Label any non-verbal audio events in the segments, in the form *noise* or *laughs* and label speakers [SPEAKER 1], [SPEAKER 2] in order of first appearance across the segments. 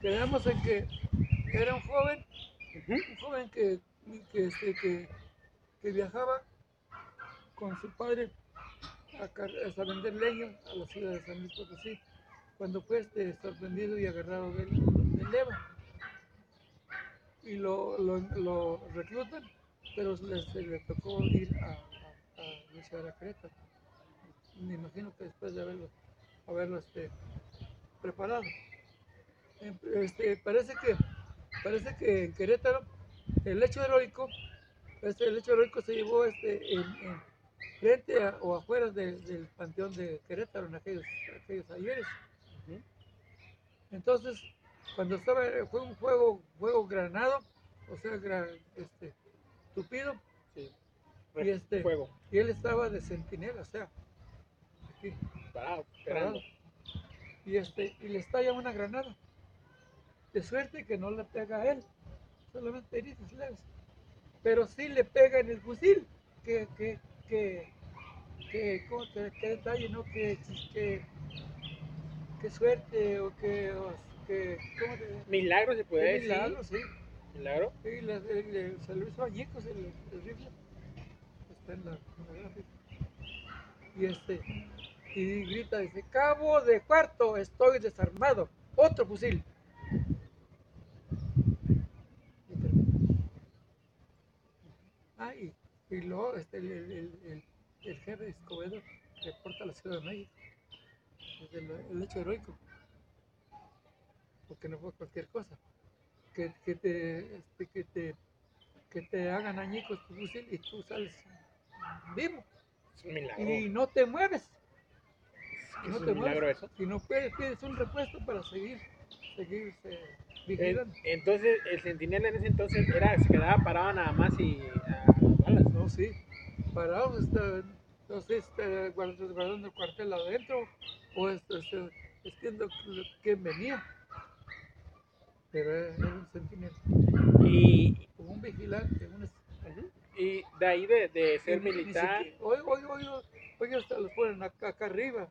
[SPEAKER 1] quedamos en que era un joven, un joven que, que, este, que, que viajaba con su padre a, vender leña a la ciudad de San Luis Potosí, cuando fue este, sorprendido y agarrado del, del EVA. Y lo, lo, lo reclutan, pero le, se le tocó ir a, a, a luchar a Querétaro. Me imagino que después de haberlo, haberlo este, preparado. Este, parece que parece que en Querétaro el hecho heroico, este, el hecho heroico se llevó este, en, en frente a- o afuera de- del panteón de Querétaro en aquellos, aquellos ayeres. Entonces, cuando estaba, fue un juego, juego granado, o sea, gra- este, tupido,
[SPEAKER 2] Sí.
[SPEAKER 1] y, este, y él estaba de centinela, o sea, aquí,
[SPEAKER 2] Parado, esperando.
[SPEAKER 1] parado. Y, este, y le estalla una granada. De suerte que no le pega a él, solamente heridas leves. Pero sí le pega en el fusil. Que, que, que, que, ¿cómo te- qué detalle, ¿no? Que, que, que suerte o que, o que ¿cómo te
[SPEAKER 2] Milagro se puede decir.
[SPEAKER 1] milagro, sí.
[SPEAKER 2] Milagro.
[SPEAKER 1] Sí, le- le- le- se lo hizo añicos el, el rifle. Está en la, en la. Y este, y grita, dice, cabo de cuarto, estoy desarmado. Otro fusil. Y termina. Ah, y, y luego este, el, el, el, jefe Escobedo reporta a la Ciudad de México. Es el, hecho heroico. Porque no fue cualquier cosa que, que te, este, que, te, que te hagan añicos tu fusil y tú sales vivo
[SPEAKER 2] Es un milagro.
[SPEAKER 1] y no te mueves.
[SPEAKER 2] Es
[SPEAKER 1] no
[SPEAKER 2] un
[SPEAKER 1] te
[SPEAKER 2] milagro
[SPEAKER 1] mueves.
[SPEAKER 2] eso.
[SPEAKER 1] Y no pides, pides un repuesto para seguir, seguir
[SPEAKER 2] En- entonces, el centinela en ese entonces era, se quedaba parado nada más y a las balas.
[SPEAKER 1] No, sí. Parados, está, no sé, está guard- guardando el cuartel adentro o este, este, es viendo quién venía. Pero era, un centinela,
[SPEAKER 2] Y,
[SPEAKER 1] como un vigilante, un
[SPEAKER 2] y de ahí de, de ser
[SPEAKER 1] Y
[SPEAKER 2] militar,
[SPEAKER 1] Hoy, hoy, hoy, hoy, hasta los ponen acá, acá arriba.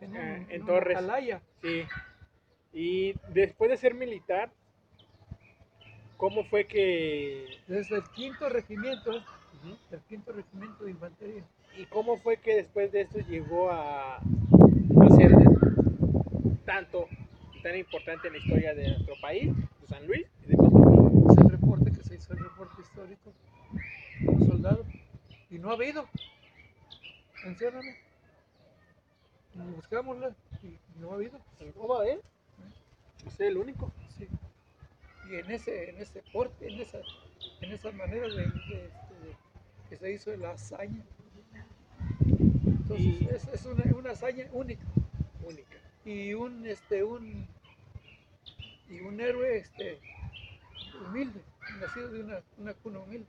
[SPEAKER 1] En, un-
[SPEAKER 2] Ah, en
[SPEAKER 1] una
[SPEAKER 2] torres.
[SPEAKER 1] atalaya.
[SPEAKER 2] sí. Y después de ser militar, ¿cómo fue que
[SPEAKER 1] Desde el quinto regimiento, ¿eh? el quinto regimiento de infantería.
[SPEAKER 2] y cómo fue que después de esto llegó a, a ser tanto y tan importante en la historia de nuestro país, de San Luis y de México?
[SPEAKER 1] Es el reporte que se hizo, el reporte histórico un soldado. Y no ha habido. Mencióname. Y buscámosla y no ha habido.
[SPEAKER 2] ¿Cómo va, eh? Es el único.
[SPEAKER 1] Sí. Y en ese, en ese porte, en esa, en esa manera de, de- de- que se hizo la hazaña. Entonces
[SPEAKER 2] Y-
[SPEAKER 1] es, es una, una hazaña única.
[SPEAKER 2] Única.
[SPEAKER 1] Y un este un y un héroe este humilde, nacido de una, una cuna humilde.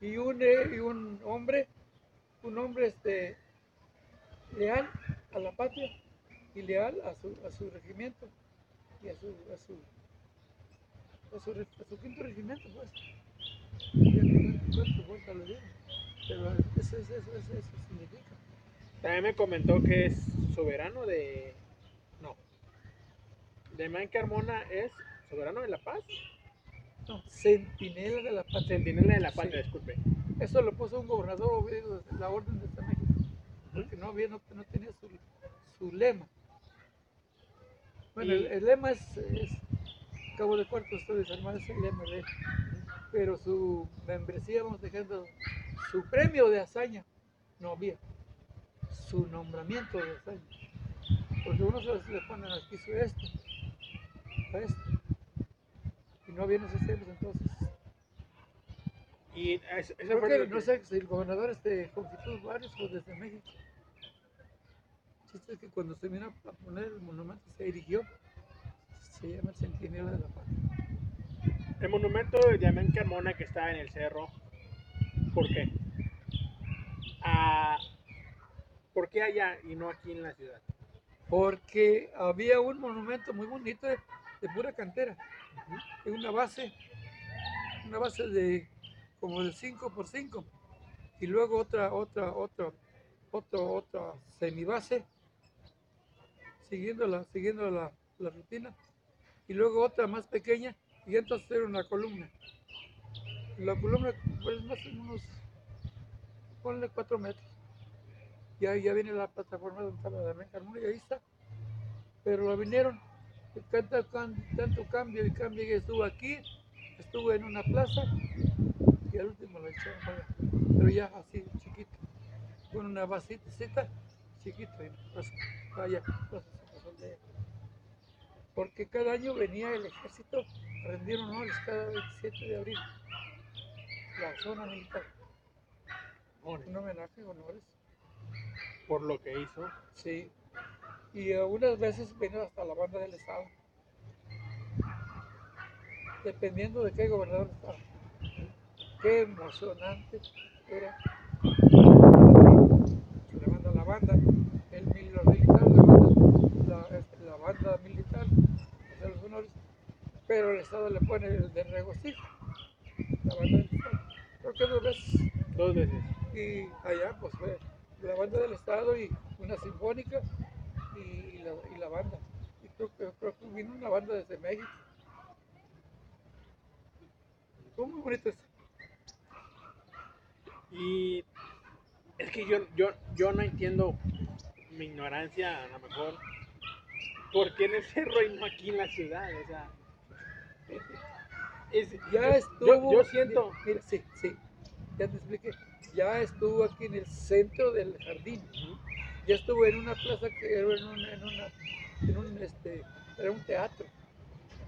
[SPEAKER 1] Y un, eh, y un hombre, un hombre este leal a la patria y leal a su, a su regimiento y a su, a su, a su, a su quinto regimiento, pues. Pero eso, eso, eso, eso, eso significa.
[SPEAKER 2] También me comentó que es soberano de. No. De Man Carmona es soberano de la paz.
[SPEAKER 1] No, centinela de la patria.
[SPEAKER 2] Centinela de la paz,
[SPEAKER 1] Sí.
[SPEAKER 2] disculpe.
[SPEAKER 1] Eso lo puso un gobernador de la orden de San México, porque no, había, no, no tenía su, su lema. Bueno, el,
[SPEAKER 2] Y-
[SPEAKER 1] el lema es, es Cabo de Cuarto estoy desarmado, es el lema de él. Pero su membresía, vamos dejando, su premio de hazaña, no había. Su nombramiento de hazaña. Porque uno se le ponen aquí su esto, a esto. Y no había tiempos entonces.
[SPEAKER 2] Y es- eso
[SPEAKER 1] Creo que, no sé si el gobernador este Confitud Barrios o desde México. Chiste es que cuando se vino a poner el monumento se erigió. Se llama el Centinela de la Paz.
[SPEAKER 2] El monumento de Amén Carmona que está en el cerro. ¿Por qué? Ah, ¿Por qué allá y no aquí en la ciudad?
[SPEAKER 1] Porque había un monumento muy bonito de, de pura cantera. En una base, una base de como de 5 por 5 y luego otra, otra, otra, otra, otra semibase siguiendo la, siguiendo la, la rutina. Y luego otra más pequeña y entonces era una columna. La columna pues más o menos, ponle cuatro metros. Ya, ya viene la plataforma donde estaba Damián Carmona ahí está. Pero la vinieron, tanto, tanto cambio y cambio que estuvo aquí, estuvo en una plaza y al último la echaron para. Pero ya así, chiquito, con una vasita chiquita, y pues, vaya, pues, de- porque cada año venía el ejército a rendir honores cada 27 de abril, la zona militar, un homenaje, honores,
[SPEAKER 2] Por lo que hizo.
[SPEAKER 1] sí, y algunas veces vino hasta la banda del estado, dependiendo de qué gobernador estaba. Qué emocionante era. La banda, el mil- los militares le mandan la, este, la banda militar, los honores, pero el Estado le pone el de regocijo, la banda del Estado. Creo que dos veces.
[SPEAKER 2] Dos veces.
[SPEAKER 1] Y allá pues fue la banda del Estado y una sinfónica y, la, y la banda. Y creo que, creo que vino una banda desde México. Fue muy bonito eso.
[SPEAKER 2] Y es que yo, yo, yo no entiendo mi ignorancia, a lo mejor, ¿por qué en el cerro y no aquí en la ciudad? O sea, es-
[SPEAKER 1] Ya estuvo.
[SPEAKER 2] Yo, yo siento.
[SPEAKER 1] Mira, sí, sí. Ya te expliqué. Ya estuvo aquí en el centro del jardín. Ya estuvo en una plaza que era en, una, en, una, en un, este, era un teatro.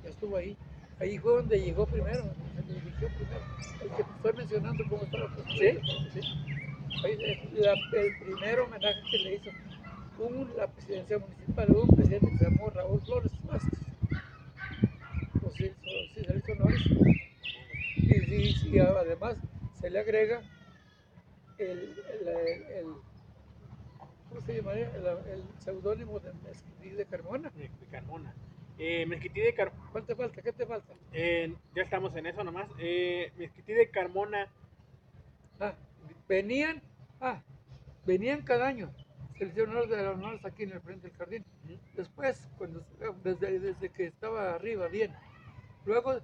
[SPEAKER 1] Ya estuvo ahí. Ahí fue donde llegó primero, donde dirigió primero. El que estoy mencionando cómo estaba
[SPEAKER 2] Sí, sí.
[SPEAKER 1] La- el primer homenaje que le hizo un, la presidencia municipal, hubo un presidente que se llamó Raúl Flores Vázquez. Pues sí, sí se le hizo honores. Y, y- y además se le agrega el, el, el- el- ¿cómo se llamaría? El, seudónimo de Mezquití de Carmona.
[SPEAKER 2] De Carmona. Eh, Mezquití de Car-
[SPEAKER 1] ¿Cuál te falta? ¿Qué te falta?
[SPEAKER 2] eh, ya estamos en eso nomás. Eh, Mezquití de Carmona,
[SPEAKER 1] Ah, venían, ah, venían cada año. Se les dio honores de los honores aquí en el frente del jardín. Después, cuando desde, desde que estaba arriba, bien. Luego,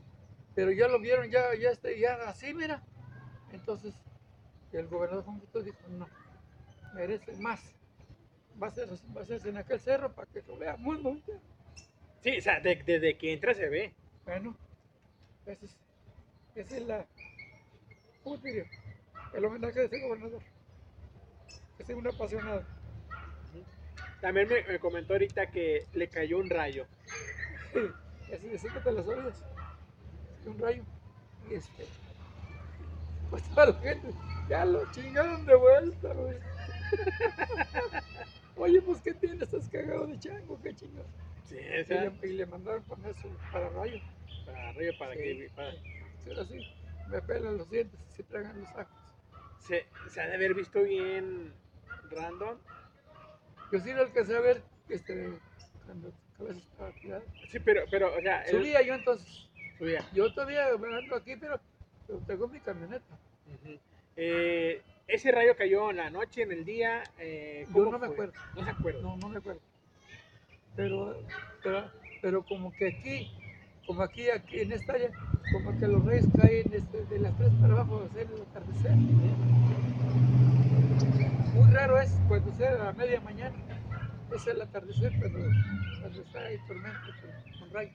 [SPEAKER 1] pero ya lo vieron, ya, ya, este, ya así, mira. Entonces, el gobernador Juan dijo, no, merece más. Va a ser, va a ser en aquel cerro para que lo vea muy bonito.
[SPEAKER 2] sí, o sea, de- desde que entra se ve.
[SPEAKER 1] Bueno, esa es, esa es la, ¿cómo te diría? El homenaje de ese gobernador. Es un apasionado.
[SPEAKER 2] También me, me comentó ahorita que le cayó un rayo.
[SPEAKER 1] Sí, ese que te las orillas. Un rayo. Y este. Pues toda la gente, ya lo chingaron de vuelta, güey. *laughs* Oye, pues ¿qué tienes? Estás cagado de chango, qué chingados.
[SPEAKER 2] Sí,
[SPEAKER 1] Y le, y le mandaron poner su para rayo.
[SPEAKER 2] para
[SPEAKER 1] Sí.
[SPEAKER 2] que. para-
[SPEAKER 1] Será así. Me pelan los dientes y se tragan los ajos.
[SPEAKER 2] Se, se ha de haber visto bien random.
[SPEAKER 1] Yo sí lo alcancé a ver este, cuando cabeza estaba tirada.
[SPEAKER 2] Sí, pero, pero, o sea,
[SPEAKER 1] Subía yo entonces.
[SPEAKER 2] subía.
[SPEAKER 1] Yo todavía ando aquí, pero, pero tengo mi camioneta.
[SPEAKER 2] Eh, ese rayo cayó en la noche, en el día. Eh,
[SPEAKER 1] Yo
[SPEAKER 2] ¿cómo
[SPEAKER 1] no me acuerdo.
[SPEAKER 2] No se acuerda.
[SPEAKER 1] No, no me acuerdo. Pero, pero, pero como que aquí, como aquí, aquí en esta área, como que los reyes caen este, de las tres para abajo a hacer el atardecer. Muy raro es cuando sea a la media mañana. Es el atardecer cuando, cuando está ahí tormenta con, con rayos.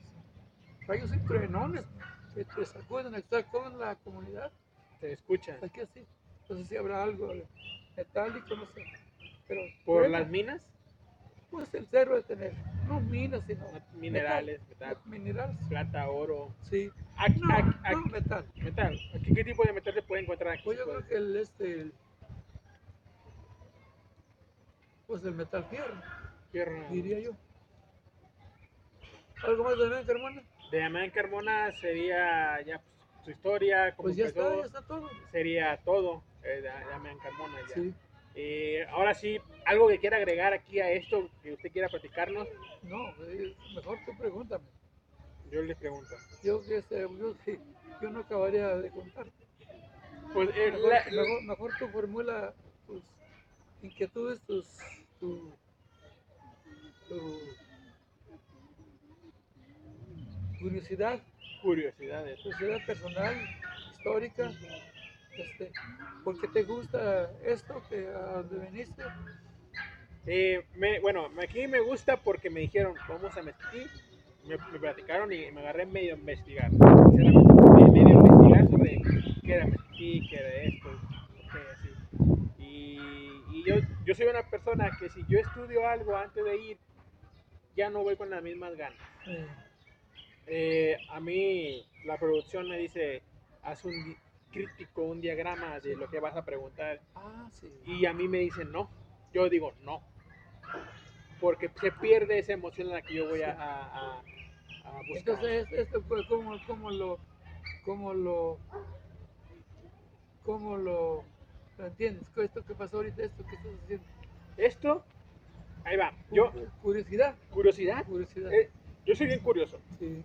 [SPEAKER 1] Rayos y truenones que te sacuden, está toda la comunidad.
[SPEAKER 2] Se escucha.
[SPEAKER 1] Aquí así. Entonces si habrá algo metálico, no sé. Pero
[SPEAKER 2] ¿Por las minas?
[SPEAKER 1] Pues el cerro de tener, no minas, sino
[SPEAKER 2] Minerales, metal,
[SPEAKER 1] metal. Minerales,
[SPEAKER 2] plata, oro.
[SPEAKER 1] sí.
[SPEAKER 2] Aquí,
[SPEAKER 1] No,
[SPEAKER 2] aquí-
[SPEAKER 1] no,
[SPEAKER 2] aquí-
[SPEAKER 1] metal.
[SPEAKER 2] metal. Aquí, ¿Qué tipo de metal se puede encontrar aquí?
[SPEAKER 1] Pues yo creo que el este, el- pues el metal fierro,
[SPEAKER 2] Fierro
[SPEAKER 1] diría yo. ¿Algo más de Damián Carmona?
[SPEAKER 2] De Damián Carmona sería ya pues, su historia, cómo
[SPEAKER 1] Pues ya está, ya está todo.
[SPEAKER 2] sería todo eh, de Damián Carmona ya.
[SPEAKER 1] Sí.
[SPEAKER 2] Eh, ahora sí, algo que quiera agregar aquí a esto, que usted quiera platicarnos,
[SPEAKER 1] No, eh, mejor tú pregúntame.
[SPEAKER 2] yo les pregunto.
[SPEAKER 1] Yo, que este, yo, sí, yo no acabaría de contar.
[SPEAKER 2] Pues eh,
[SPEAKER 1] Mejor,
[SPEAKER 2] la-
[SPEAKER 1] mejor, mejor tú formula tus inquietudes, tus, tu, tu- curiosidad,
[SPEAKER 2] curiosidades.
[SPEAKER 1] curiosidad personal, histórica, este, porque te gusta esto, que a donde viniste,
[SPEAKER 2] me- bueno, aquí me gusta porque me dijeron, vamos a Mezquití, me, me platicaron y me agarré medio a investigar, sinceramente, me- medio a investigar sobre qué era Mezquití, qué era esto, qué así. Y, y yo, yo soy una persona que si yo estudio algo antes de ir, ya no voy con las mismas ganas.
[SPEAKER 1] eh,
[SPEAKER 2] Eh, a mí la producción me dice, haz un crítico, un diagrama de lo que vas a preguntar.
[SPEAKER 1] ah, sí,
[SPEAKER 2] Y a mí me dicen no. Yo digo no. Porque se pierde esa emoción en la que yo voy a, a- a- a buscar.
[SPEAKER 1] Entonces, esto fue como, como lo, como lo, como lo, ¿lo entiendes? Esto que pasó ahorita, esto que estás haciendo.
[SPEAKER 2] Esto, ahí va. Yo,
[SPEAKER 1] curiosidad,
[SPEAKER 2] curiosidad.
[SPEAKER 1] curiosidad.
[SPEAKER 2] eh, yo soy bien curioso.
[SPEAKER 1] sí.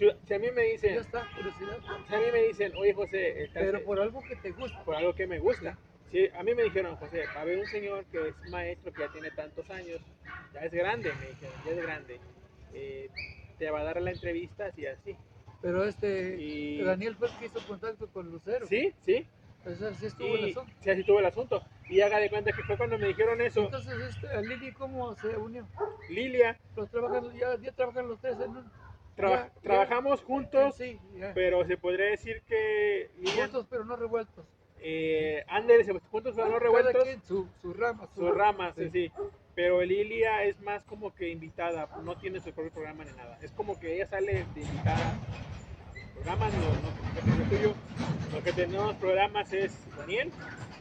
[SPEAKER 1] Eh,
[SPEAKER 2] Si, a mí me
[SPEAKER 1] ya
[SPEAKER 2] dicen,
[SPEAKER 1] está, curiosidad.
[SPEAKER 2] si a mí me dicen, oye José, estás-
[SPEAKER 1] Pero por algo que te gusta.
[SPEAKER 2] por algo que me gusta. Si a mí me dijeron, José, va a haber un señor que es maestro, que ya tiene tantos años, ya es grande, me dijeron, ya es grande. eh, te va a dar la entrevista así, así.
[SPEAKER 1] Pero este,
[SPEAKER 2] Y-
[SPEAKER 1] Daniel fue el que hizo contacto con Lucero.
[SPEAKER 2] Sí, sí.
[SPEAKER 1] O sea, sí estuvo el
[SPEAKER 2] Y
[SPEAKER 1] asunto.
[SPEAKER 2] sí, así tuvo el asunto. Y haga de cuenta que fue cuando me dijeron eso.
[SPEAKER 1] Entonces, este, Lili, ¿cómo se unió?
[SPEAKER 2] Lilia,
[SPEAKER 1] Los trabajan, ya, ya trabajan los tres en un... Ya, ya.
[SPEAKER 2] trabajamos juntos,
[SPEAKER 1] Sí,
[SPEAKER 2] pero se podría decir que
[SPEAKER 1] Juntos, pero no revueltos.
[SPEAKER 2] eh, Ander, se- juntos pero no
[SPEAKER 1] Cada
[SPEAKER 2] revueltos,
[SPEAKER 1] quien su, su rama. su-
[SPEAKER 2] sus ramas,
[SPEAKER 1] Sí.
[SPEAKER 2] sí. Pero Lilia es más como que invitada, no tiene su propio programa ni nada. Es como que ella sale de invitada programas, no, no, tuyo. Lo que tenemos programas es Daniel,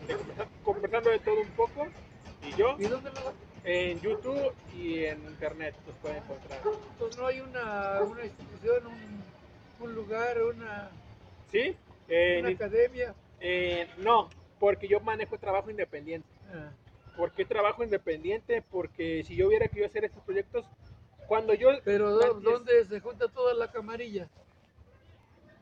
[SPEAKER 2] de conversando de todo un poco, y yo
[SPEAKER 1] ¿Y dónde lo
[SPEAKER 2] en YouTube y en internet los pueden encontrar.
[SPEAKER 1] Pues no hay una, una institución, un, un lugar, una,
[SPEAKER 2] ¿Sí? Eh,
[SPEAKER 1] una academia.
[SPEAKER 2] eh, no, porque yo manejo trabajo independiente.
[SPEAKER 1] Ah,
[SPEAKER 2] ¿Por qué trabajo independiente? Porque si yo hubiera querido hacer estos proyectos, cuando yo...
[SPEAKER 1] Pero ¿dó-
[SPEAKER 2] Antes-
[SPEAKER 1] ¿dónde se junta toda la camarilla?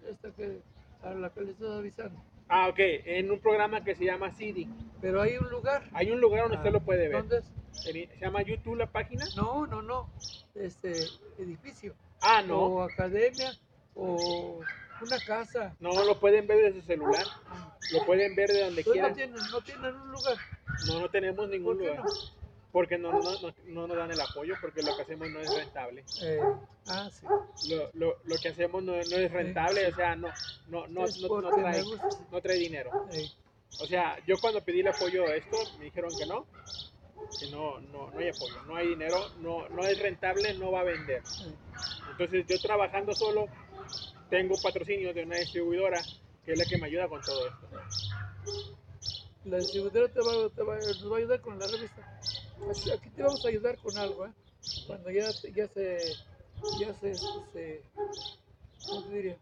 [SPEAKER 1] Esta que, a la que le estoy avisando.
[SPEAKER 2] Ah, ok, en un programa que se llama CD.
[SPEAKER 1] Pero hay un lugar.
[SPEAKER 2] Hay un lugar donde
[SPEAKER 1] Ah,
[SPEAKER 2] usted lo puede ver.
[SPEAKER 1] ¿Dónde es?
[SPEAKER 2] Se llama YouTube la página.
[SPEAKER 1] No, no, no. Este edificio.
[SPEAKER 2] Ah, no.
[SPEAKER 1] O academia. O una casa.
[SPEAKER 2] No lo pueden ver desde su celular. Lo pueden ver de donde
[SPEAKER 1] Entonces no
[SPEAKER 2] quieran.
[SPEAKER 1] tienen, no tienen un lugar.
[SPEAKER 2] No, no tenemos ningún
[SPEAKER 1] ¿Por qué
[SPEAKER 2] lugar.
[SPEAKER 1] no?
[SPEAKER 2] Porque no, no, no, no nos dan el apoyo, porque lo que hacemos no es rentable.
[SPEAKER 1] Eh, ah, sí.
[SPEAKER 2] Lo, lo, lo que hacemos no, no es rentable, o sea, no, no, no, trae, no trae dinero.
[SPEAKER 1] Eh,
[SPEAKER 2] O sea, yo cuando pedí el apoyo a esto, me dijeron que no, que no, no, no hay apoyo, no hay dinero, no, no es rentable, no va a vender.
[SPEAKER 1] eh.
[SPEAKER 2] Entonces yo trabajando solo, tengo patrocinio de una distribuidora que es la que me ayuda con todo esto.
[SPEAKER 1] La distribuidora te va, te va- nos va a ayudar con la revista. Aquí, aquí te vamos a ayudar con algo, ¿eh? Cuando ya, ya se, ya se, se, ¿cómo te diría?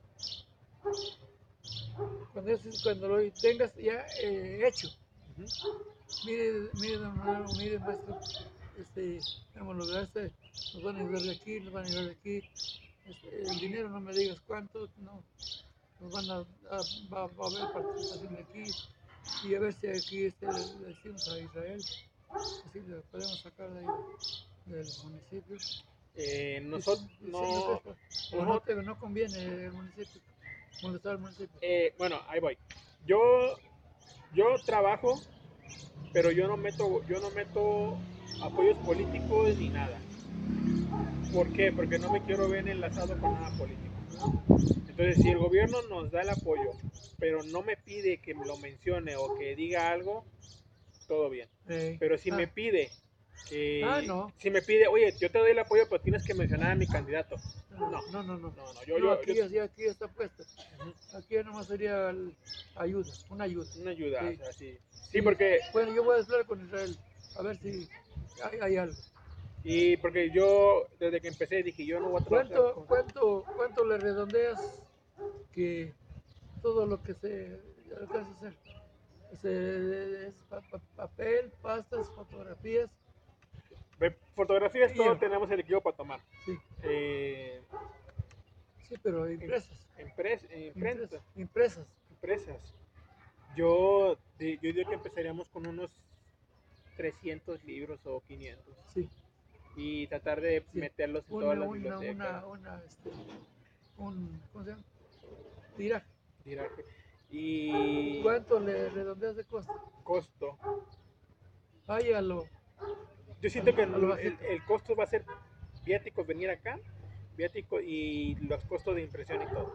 [SPEAKER 1] Cuando, ya se- cuando lo tengas ya eh, hecho.
[SPEAKER 2] Ujú.
[SPEAKER 1] Mire, mire, don Manuel, mire, maestro, este, hemos logrado este, nos van a ayudar de aquí, nos van a ayudar de aquí. Este, el dinero no me digas cuánto, no. Nos van a, a- va, va a haber participación de aquí y a ver si aquí este, le decimos a Israel, si le podemos sacar de ahí del municipio.
[SPEAKER 2] Eh, nosotros no,
[SPEAKER 1] no, no conviene el municipio, molestar al municipio.
[SPEAKER 2] eh, bueno, ahí voy. Yo, yo trabajo, pero yo no meto, yo no meto apoyos políticos ni nada. ¿Por qué? Porque no me quiero ver enlazado con nada político. Entonces, si el gobierno nos da el apoyo, pero no me pide que lo mencione o que diga algo, todo bien.
[SPEAKER 1] Eh,
[SPEAKER 2] Pero si
[SPEAKER 1] ah,
[SPEAKER 2] me pide, que-
[SPEAKER 1] Ah, no.
[SPEAKER 2] si me pide, oye, yo te doy el apoyo, pero tienes que mencionar a mi candidato.
[SPEAKER 1] no,
[SPEAKER 2] no.
[SPEAKER 1] no, no, no.
[SPEAKER 2] Yo, yo,
[SPEAKER 1] aquí,
[SPEAKER 2] yo-
[SPEAKER 1] ya- aquí está puesto. Aquí nomás sería el- ayuda, una ayuda.
[SPEAKER 2] una ayuda,
[SPEAKER 1] Sí.
[SPEAKER 2] o sea, sí. Sí, porque,
[SPEAKER 1] Bueno, yo voy a hablar con Israel, a ver si hay, hay algo.
[SPEAKER 2] y porque yo, desde que empecé, dije, yo no voy a trabajar
[SPEAKER 1] ¿Cuánto, cuánto, cuánto le redondeas que todo lo que se alcanza a hacer? Es pa- pa- papel, pastas, fotografías.
[SPEAKER 2] fotografías, todos tenemos el equipo para tomar.
[SPEAKER 1] Sí,
[SPEAKER 2] Eh,
[SPEAKER 1] sí pero impresas.
[SPEAKER 2] impres- eh, imprenta,
[SPEAKER 1] Impresas. impresas.
[SPEAKER 2] empresas. Yo, yo digo que empezaríamos con unos 300 libros o 500
[SPEAKER 1] Sí.
[SPEAKER 2] y tratar de
[SPEAKER 1] Sí.
[SPEAKER 2] meterlos en
[SPEAKER 1] Una,
[SPEAKER 2] todas las bibliotecas.
[SPEAKER 1] una, una, este, un ¿cómo se llama? Tiraje.
[SPEAKER 2] tiraje. Y
[SPEAKER 1] ¿Cuánto le redondeas de costo?
[SPEAKER 2] costo.
[SPEAKER 1] Ay, a lo,
[SPEAKER 2] Yo siento que
[SPEAKER 1] A
[SPEAKER 2] el, costo va a ser viáticos venir acá, viático y los costos de impresión y todo.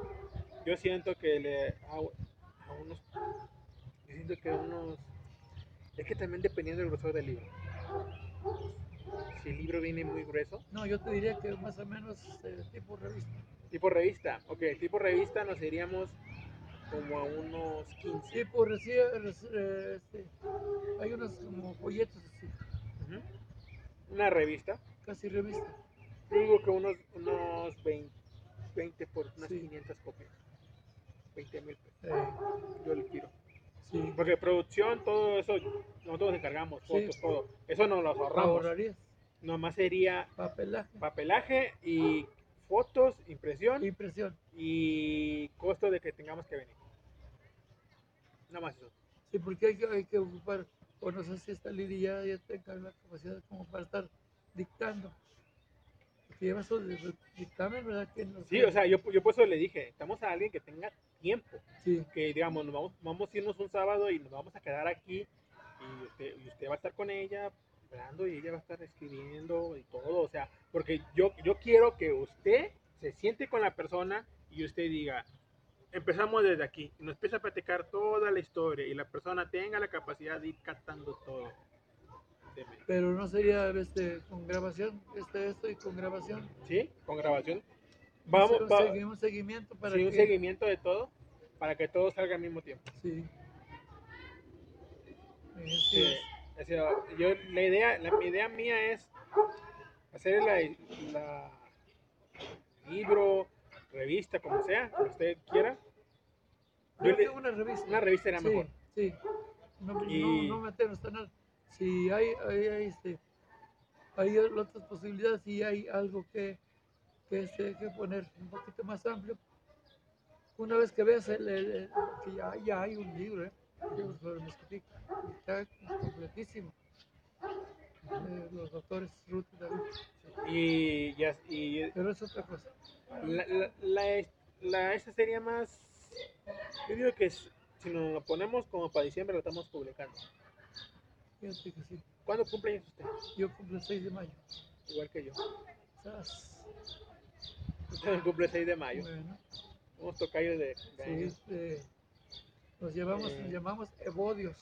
[SPEAKER 2] Yo siento que le a, a unos yo siento que unos es que también dependiendo del grosor del libro. Si el libro viene muy grueso,
[SPEAKER 1] no, yo te diría que más o menos eh, tipo revista.
[SPEAKER 2] tipo revista, ok, tipo revista nos iríamos como a unos 15.
[SPEAKER 1] Tipo recién, este, hay unos como folletos así.
[SPEAKER 2] Una revista,
[SPEAKER 1] casi revista.
[SPEAKER 2] yo digo que unos, unos 20, 20 por unas
[SPEAKER 1] Sí.
[SPEAKER 2] 500 copias. 20 mil pesos.
[SPEAKER 1] Eh,
[SPEAKER 2] Yo le tiro.
[SPEAKER 1] sí,
[SPEAKER 2] Porque producción, todo eso, nosotros nos encargamos,
[SPEAKER 1] Sí.
[SPEAKER 2] fotos, todo. Eso nos lo ahorramos.
[SPEAKER 1] ahorrarías
[SPEAKER 2] Nomás sería
[SPEAKER 1] papelaje,
[SPEAKER 2] papelaje y fotos, impresión
[SPEAKER 1] impresión.
[SPEAKER 2] y costo de que tengamos que venir. Nada más eso.
[SPEAKER 1] Sí, porque hay que, hay que ocupar, o no sé si esta Lidia ya, ya tenga la capacidad como para estar dictando. Porque lleva su dictamen, ¿verdad? Que no
[SPEAKER 2] Sí,
[SPEAKER 1] sé.
[SPEAKER 2] o sea, yo, yo por eso le dije, estamos a alguien que tenga tiempo.
[SPEAKER 1] Sí,
[SPEAKER 2] Que digamos, nos vamos, vamos a irnos un sábado y nos vamos a quedar aquí y usted, y usted va a estar con ella hablando y ella va a estar escribiendo y todo. O sea, porque yo, yo quiero que usted se siente con la persona y usted diga, empezamos desde aquí, y nos empieza a platicar toda la historia y la persona tenga la capacidad de ir captando todo.
[SPEAKER 1] Pero no sería este, con grabación, este, esto y con grabación.
[SPEAKER 2] ¿Sí? Con grabación. Vamos,
[SPEAKER 1] un,
[SPEAKER 2] va-
[SPEAKER 1] segui- un seguimiento para
[SPEAKER 2] sí, un
[SPEAKER 1] que...
[SPEAKER 2] seguimiento de todo para que todo salga al mismo tiempo.
[SPEAKER 1] Sí. Eh, sí,
[SPEAKER 2] Sí, o sea, yo, la idea, la, mi idea mía es hacer la, la libro, revista, como sea, que usted quiera. Yo le-
[SPEAKER 1] una revista.
[SPEAKER 2] una revista era
[SPEAKER 1] sí,
[SPEAKER 2] mejor.
[SPEAKER 1] Sí. No,
[SPEAKER 2] Y-
[SPEAKER 1] no, no meternos tan Si hay, hay, hay, este, hay otras posibilidades y hay algo que, que, este, que poner un poquito más amplio. Una vez que veas el, el- el- que ya, ya hay un libro, ¿eh? Sobre Mezquitic, y está completísimo. Eh, los doctores Ruth y David.
[SPEAKER 2] Y, ya, y
[SPEAKER 1] Pero es otra cosa.
[SPEAKER 2] la, la, la, la- esa sería más, yo digo que es- si nos lo ponemos como para diciembre lo estamos publicando.
[SPEAKER 1] Fíjate que sí.
[SPEAKER 2] ¿Cuándo cumple años usted?
[SPEAKER 1] Yo cumplo el 6 de mayo.
[SPEAKER 2] Igual que yo.
[SPEAKER 1] Sas.
[SPEAKER 2] Usted cumple el 6 de mayo.
[SPEAKER 1] Bueno.
[SPEAKER 2] Somos tocayos de, de
[SPEAKER 1] Sí, este, nos llamamos,
[SPEAKER 2] Eh.
[SPEAKER 1] nos llamamos Evodios.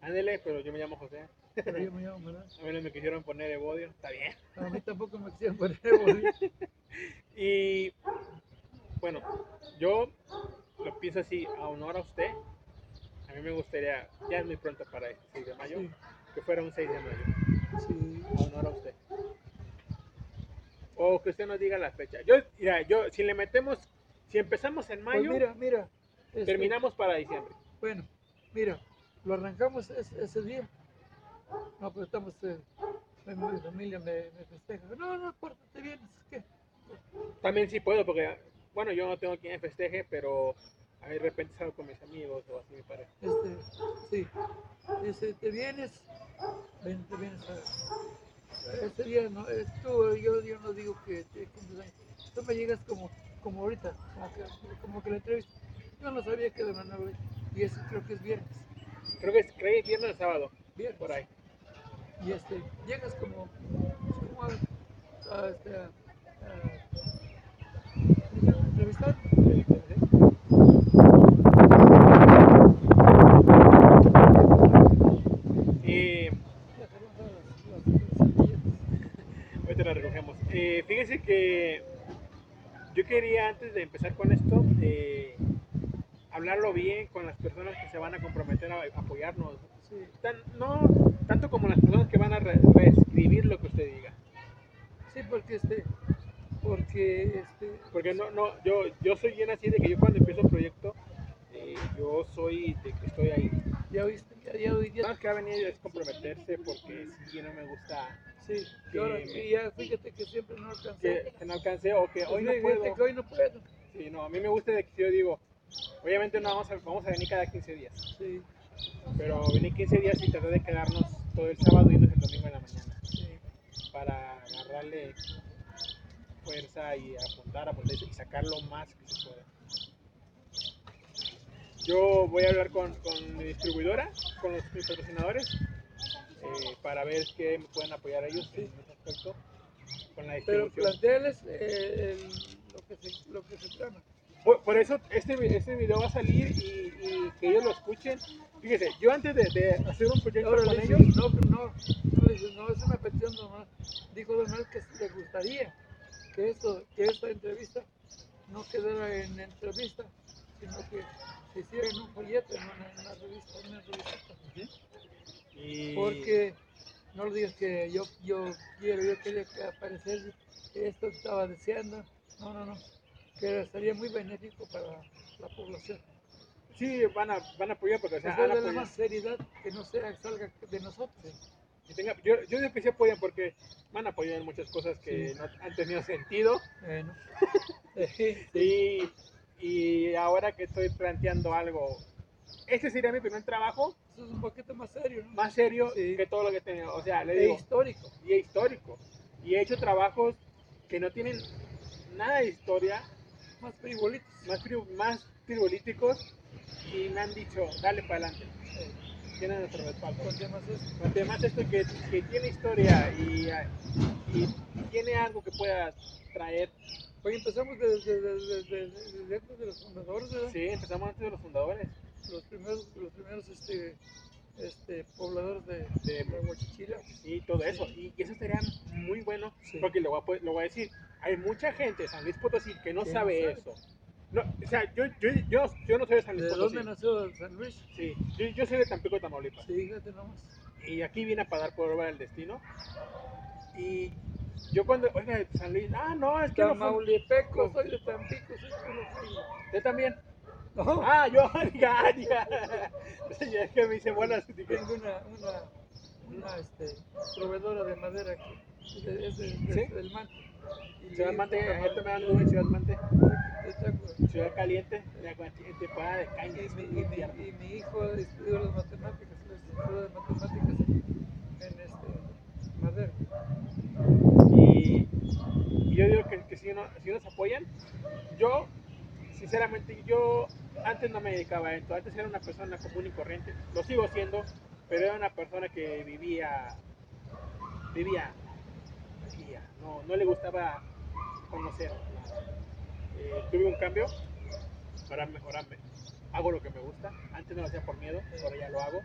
[SPEAKER 2] Ándele, pero yo me llamo José.
[SPEAKER 1] Pero yo me llamo, ¿verdad?
[SPEAKER 2] A mí no me quisieron poner Evodio. Está bien.
[SPEAKER 1] A mí tampoco me quisieron poner Evodios. *laughs*
[SPEAKER 2] Y bueno, yo lo pienso así, a honor a usted. A mí me gustaría, ya es muy pronto para este 6 de mayo,
[SPEAKER 1] Sí,
[SPEAKER 2] que fuera un 6 de mayo,
[SPEAKER 1] sí.
[SPEAKER 2] a honor a usted. O que usted nos diga la fecha. Yo, mira, yo, si le metemos, si empezamos en
[SPEAKER 1] Pues
[SPEAKER 2] mayo,
[SPEAKER 1] mira, mira. este,
[SPEAKER 2] terminamos para diciembre.
[SPEAKER 1] Bueno, mira, lo arrancamos ese, ese día. No, pero estamos, eh, mi, mi familia me, me festeja. No, no importa, te vienes. ¿Qué?
[SPEAKER 2] También sí puedo, porque, bueno, yo no tengo quien me festeje, pero repente salgo con mis amigos o así me parece.
[SPEAKER 1] Este, sí. Este, te vienes, ven, te vienes a... Ese día, no, eh, tú, yo, yo no digo que te. Tú me llegas como, como ahorita, como que, como que la entrevista. Yo no sabía que de manera, y eso creo que es viernes.
[SPEAKER 2] Creo que es, creo que es viernes o sábado,
[SPEAKER 1] Viernes.
[SPEAKER 2] por ahí.
[SPEAKER 1] Y este, llegas como, como a, a, este, a, a, entrevistar. *laughs*
[SPEAKER 2] Ahorita la recogemos. Eh, fíjense que yo quería antes de empezar con esto, eh, hablarlo bien con las personas que se van a comprometer a apoyarnos.
[SPEAKER 1] Sí,
[SPEAKER 2] Tan- no tanto como las personas que van a re- reescribir lo que usted diga.
[SPEAKER 1] sí, porque este, porque este,
[SPEAKER 2] Porque no, no, yo, yo soy bien así de que yo cuando empiezo un proyecto, eh, yo soy de que estoy ahí.
[SPEAKER 1] ya oíste, ya, ya ya-
[SPEAKER 2] Más que va a venir es comprometerse porque si no me gusta
[SPEAKER 1] sí,
[SPEAKER 2] que
[SPEAKER 1] ahora,
[SPEAKER 2] me-
[SPEAKER 1] y ya fíjate que siempre no alcancé.
[SPEAKER 2] que, que no alcancé o que hoy no puedo.
[SPEAKER 1] que hoy no puedo.
[SPEAKER 2] Sí, no, a mí me gusta de que yo digo, obviamente no vamos a, vamos a venir cada 15 días,
[SPEAKER 1] Sí,
[SPEAKER 2] pero venir 15 días y tratar de quedarnos todo el sábado y el domingo en la mañana.
[SPEAKER 1] Sí,
[SPEAKER 2] para agarrarle fuerza y apuntar, apuntar y sacar lo más que se pueda. Yo voy a hablar con, con mi distribuidora, con los mis patrocinadores, eh, para ver qué me pueden apoyar ellos en ese aspecto con la
[SPEAKER 1] Pero planteales eh, lo, que se, lo que se trama.
[SPEAKER 2] Por, por eso este, este video va a salir y, y que ellos lo escuchen. Fíjese, yo antes de, de hacer un proyecto
[SPEAKER 1] Ahora
[SPEAKER 2] con ellos,
[SPEAKER 1] no, no, no, no, es una petición nomás. Dijo Manuel que le gustaría que, esto, que esta entrevista no quedara en entrevista, sino que se hiciera en un folleto, en una, una revista, en una revista.
[SPEAKER 2] y,
[SPEAKER 1] Porque no le digas que yo, yo quiero, yo quería que apareciese, que esto estaba deseando. No, no, no. Que estaría muy benéfico para la población.
[SPEAKER 2] sí van a, van a apoyar porque o sea,
[SPEAKER 1] Pues
[SPEAKER 2] han
[SPEAKER 1] darle
[SPEAKER 2] apoyado.
[SPEAKER 1] más seriedad que no sea salga de nosotros.
[SPEAKER 2] Y tenga- yo, yo digo que sí apoyan porque van a apoyar en muchas cosas que
[SPEAKER 1] Sí.
[SPEAKER 2] no han tenido sentido.
[SPEAKER 1] Bueno. *laughs* Sí.
[SPEAKER 2] Y, y ahora que estoy planteando algo, este sería mi primer trabajo
[SPEAKER 1] Eso es un poquito más serio, ¿no?
[SPEAKER 2] más serio
[SPEAKER 1] Sí.
[SPEAKER 2] que todo lo que he tenido. O sea, le
[SPEAKER 1] E
[SPEAKER 2] digo,
[SPEAKER 1] histórico.
[SPEAKER 2] y histórico. Y he hecho trabajos que no tienen nada de historia,
[SPEAKER 1] Más
[SPEAKER 2] más, más frivolíticos, y me han dicho, dale para adelante. Tienen nuestro respaldo.
[SPEAKER 1] con temas esto.
[SPEAKER 2] Además, esto que, que tiene historia y, y tiene algo que pueda traer.
[SPEAKER 1] Hoy empezamos desde, desde, desde, desde antes de los fundadores, ¿verdad?
[SPEAKER 2] Sí, empezamos antes de los fundadores.
[SPEAKER 1] Los primeros, los primeros este, este, pobladores de,
[SPEAKER 2] De-
[SPEAKER 1] de
[SPEAKER 2] y todo eso. Y, y eso sería muy bueno,
[SPEAKER 1] Sí.
[SPEAKER 2] porque lo voy, a, lo voy a decir. Hay mucha gente de San Luis Potosí que no sabe eso. No, o sea, yo, yo, yo, yo no soy de San Luis
[SPEAKER 1] ¿De
[SPEAKER 2] Potosí.
[SPEAKER 1] dónde nació San Luis?
[SPEAKER 2] Sí, yo, yo soy de Tampico, Tamaulipas.
[SPEAKER 1] Sí, fíjate nomás.
[SPEAKER 2] Y aquí vine a pagar por obra del destino. Y yo cuando, oiga, San Luis, ah, no, es que no fue-
[SPEAKER 1] soy de Tampico, soy frío.
[SPEAKER 2] Usted también.
[SPEAKER 1] No,
[SPEAKER 2] Ah, yo, *laughs* diga, diga. Ya es que me dice buenas. dije,
[SPEAKER 1] tengo una, una, una este, proveedora de madera que de- es de, de-
[SPEAKER 2] ¿Sí?
[SPEAKER 1] del Mante. Y
[SPEAKER 2] Ciudad Mante, ayer también anduve en Ciudad Mante. Ciudad Caliente, de temporada de caña.
[SPEAKER 1] Y
[SPEAKER 2] es
[SPEAKER 1] mi, y, mi, y mi hijo estudió las matemáticas, estudió las matemáticas en, en este, madera.
[SPEAKER 2] Y, y yo digo que, que si, uno- si nos apoyan, yo, sinceramente, yo antes no me dedicaba a esto, antes era una persona común y corriente, lo sigo siendo, pero era una persona que vivía, vivía, vivía, no, no le gustaba conocer. Eh, tuve un cambio para mejorarme, hago lo que me gusta, antes no lo hacía por miedo, ahora ya lo hago.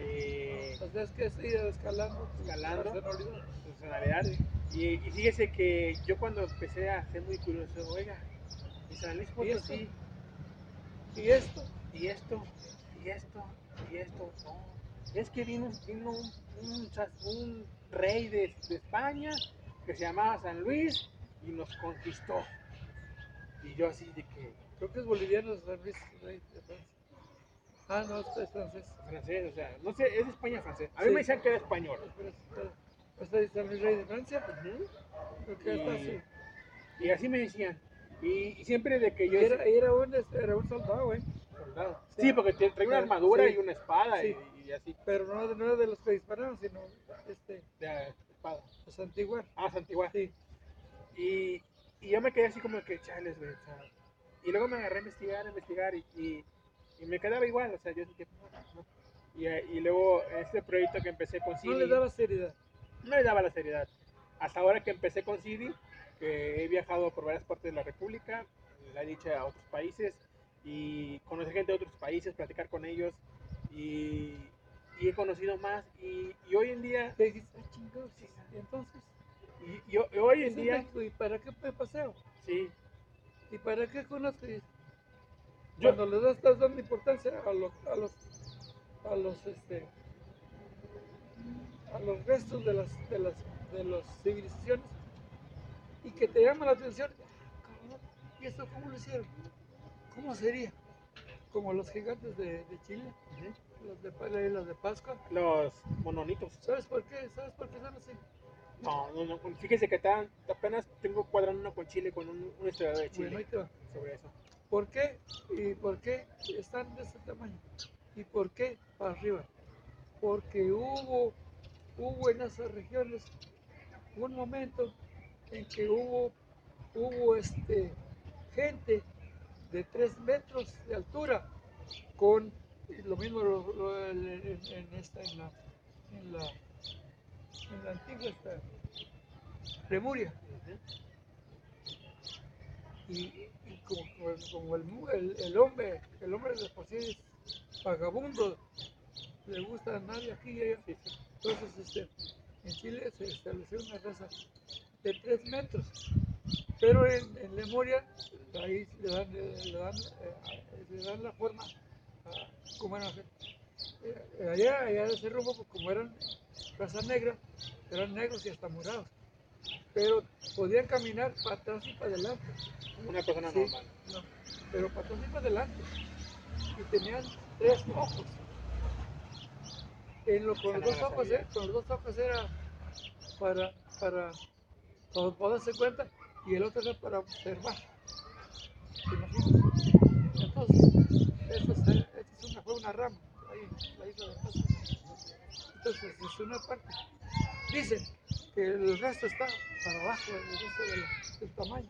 [SPEAKER 2] Eh,
[SPEAKER 1] Entonces es que ir escalando,
[SPEAKER 2] Escalando.
[SPEAKER 1] personalidad.
[SPEAKER 2] personalidad. Y, y fíjese que yo cuando empecé a ser muy curioso, oiga, y San Luis. Potosí,
[SPEAKER 1] Y esto,
[SPEAKER 2] y esto, y esto, y esto, no. Es que vino, vino un, un sa- un rey de, de España que se llamaba San Luis y nos conquistó. Y yo así de que,
[SPEAKER 1] creo que es boliviano San Luis Rey de Francia. Ah, no, es francés.
[SPEAKER 2] francés, o sea, no sé, es de España francés. A mí
[SPEAKER 1] Sí.
[SPEAKER 2] me decían que era español.
[SPEAKER 1] Pero está- ¿Está de San Luis Rey de Francia? Creo que está
[SPEAKER 2] Y,
[SPEAKER 1] así.
[SPEAKER 2] y así me decían. Y, y siempre de que yo...
[SPEAKER 1] era, era, un, era un soldado, ¿eh?
[SPEAKER 2] Soldado.
[SPEAKER 1] Sí.
[SPEAKER 2] Sí, porque trae una armadura
[SPEAKER 1] Sí.
[SPEAKER 2] y una espada
[SPEAKER 1] Sí.
[SPEAKER 2] y, y así.
[SPEAKER 1] Pero no, no era de los que dispararon, sino este,
[SPEAKER 2] De ah, espada.
[SPEAKER 1] los antiguos.
[SPEAKER 2] Ah, Santigua.
[SPEAKER 1] Sí.
[SPEAKER 2] Y, y yo me quedé así como que, chales, güey. o sea, y luego me agarré a investigar, a investigar y, y, y me quedaba igual. O sea, yo dije, no. Y, y luego este proyecto que empecé con CD,
[SPEAKER 1] No le daba seriedad.
[SPEAKER 2] no le daba la seriedad. Hasta ahora que empecé con CD, que he viajado por varias partes de la República, la he dicho a otros países y conocer gente de otros países, platicar con ellos y, y he conocido más y, y hoy en día,
[SPEAKER 1] Te ah,
[SPEAKER 2] Sí.
[SPEAKER 1] y entonces,
[SPEAKER 2] y, y ho- y hoy en día,
[SPEAKER 1] México, ¿y para qué me paseo?
[SPEAKER 2] sí,
[SPEAKER 1] ¿Y para qué conozco?
[SPEAKER 2] Yo-
[SPEAKER 1] Cuando le das, estás dando importancia a los, a los, a los, este, a los restos de las, de las, de las civilizaciones y que te llama la atención, cabrón, ¿y esto cómo lo hicieron? ¿Cómo sería? Como los gigantes de, de Chile, los de las islas de Pascua.
[SPEAKER 2] los mononitos.
[SPEAKER 1] ¿Sabes por qué? ¿Sabes por qué son así?
[SPEAKER 2] No, no, no, fíjese que tan- apenas tengo cuadrando uno con Chile, con un, un historiador de Chile
[SPEAKER 1] Bueno,
[SPEAKER 2] sobre eso.
[SPEAKER 1] ¿Por qué? ¿Y por qué están de ese tamaño? ¿Y por qué para arriba? Porque hubo, hubo en esas regiones un momento en que hubo hubo este, gente de 3 metros de altura con lo mismo en, esta, en la, en la, en la antigua esta, Lemuria. Y, y como, el, el, hombre, el hombre de por sí es vagabundo, le gusta andar de aquí. Entonces, este, en Chile se estableció una raza de 3 metros, pero en, en Lemuria ahí le dan, le dan, eh, le dan la forma a como eran eh, allá, allá de ese rumbo, pues, como eran raza negra, eran negros y hasta morados, pero podían caminar para atrás y para adelante.
[SPEAKER 2] Una persona
[SPEAKER 1] Sí,
[SPEAKER 2] normal.
[SPEAKER 1] no, pero para atrás y para adelante. Y tenían tres ojos. En lo, con, los dos ojos, eh, con los dos ojos era para, para, para poderse cuenta y el otro era para observar. ¿Te imaginas? Entonces, esta es, una, fue una rama, ahí, la isla de Pascua. Entonces, es una parte. Dicen que el resto está para abajo, el resto del, del tamaño.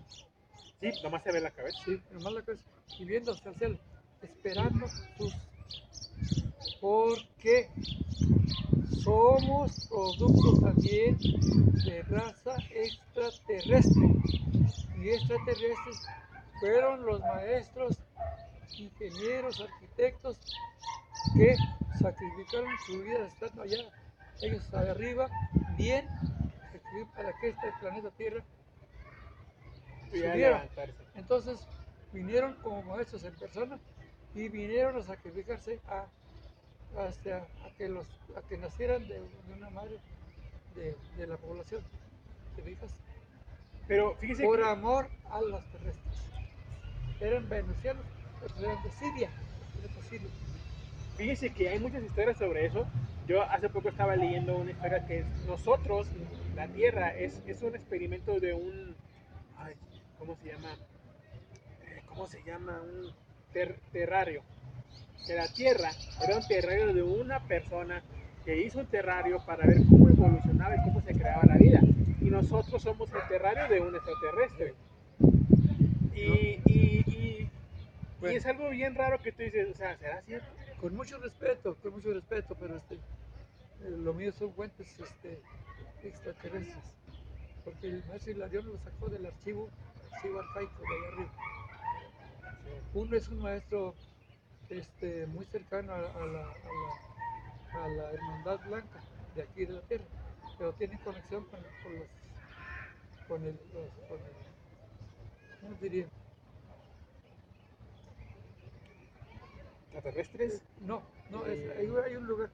[SPEAKER 2] Sí, nomás se ve la cabeza.
[SPEAKER 1] Sí, nomás la cabeza. Y viendo hasta el cielo, esperando sus. Porque somos producto también de raza extraterrestre. Y extraterrestres fueron los maestros, ingenieros, arquitectos que sacrificaron su vida estando allá, ellos arriba, bien, para que este planeta Tierra
[SPEAKER 2] levantarse.
[SPEAKER 1] entonces vinieron como maestros en persona y vinieron a sacrificarse a, hasta a que los a que nacieran de, de una madre de, de la población. ¿Te fijas?
[SPEAKER 2] Pero fíjese
[SPEAKER 1] Por
[SPEAKER 2] que
[SPEAKER 1] amor a los terrestres. Eran venecianos, pero eran de Siria. eran de Siria.
[SPEAKER 2] Fíjese que hay muchas historias sobre eso. Yo hace poco estaba leyendo una historia que es nosotros, la Tierra, es, es un experimento de un. ay, ¿Cómo se llama? Eh, ¿Cómo se llama? Un ter- terrario. Que la Tierra era un terrario de una persona que hizo un terrario para ver cómo evolucionaba y cómo se creaba la vida. Y nosotros somos el terrario de un extraterrestre. Y, y, y- y
[SPEAKER 1] Bueno.
[SPEAKER 2] es algo bien raro que tú dices, o sea, ¿será cierto?
[SPEAKER 1] Con mucho respeto, con mucho respeto, pero este, lo mío son fuentes este, extraterrestres. Porque el maestro Hilarión lo sacó del archivo, archivo arcaico de allá arriba. Uno es un maestro este, muy cercano a, a la, a, la, a la Hermandad Blanca de aquí de la Tierra, pero tiene conexión con, con los, con el, los- con el- ¿cómo diría?
[SPEAKER 2] ¿Extraterrestres?
[SPEAKER 1] No, no, es-
[SPEAKER 2] Eh.
[SPEAKER 1] hay, hay un lugar.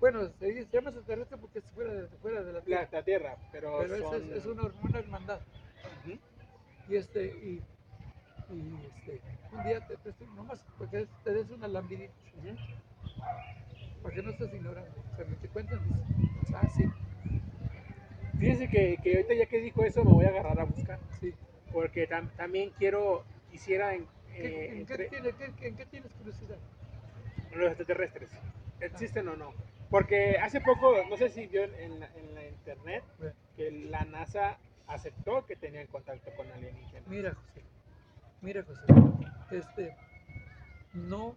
[SPEAKER 1] Bueno, se, llama extraterrestre porque es fuera de, fuera de la Tierra,
[SPEAKER 2] la Tierra, pero,
[SPEAKER 1] pero es,
[SPEAKER 2] son...
[SPEAKER 1] es, es una, una hermandad. Y este, y, y este, un día te presto, nomás porque te des una lambidita,
[SPEAKER 2] Ujú.
[SPEAKER 1] para que no estés ignorando. O sea, me te cuentan, dices, ah, sí,
[SPEAKER 2] Fíjense que, que ahorita ya que dijo eso me voy a agarrar a buscar,
[SPEAKER 1] sí.
[SPEAKER 2] porque tam- también quiero, quisiera en,
[SPEAKER 1] ¿Qué-
[SPEAKER 2] eh,
[SPEAKER 1] en,
[SPEAKER 2] entre-
[SPEAKER 1] qué tiene- qué- en qué tienes curiosidad?
[SPEAKER 2] los extraterrestres, ¿existen o no? Porque hace poco, no sé si vio en, en la, en la internet, que la NASA aceptó que tenían contacto con alienígenas.
[SPEAKER 1] Mira, José, mira, José, este, no,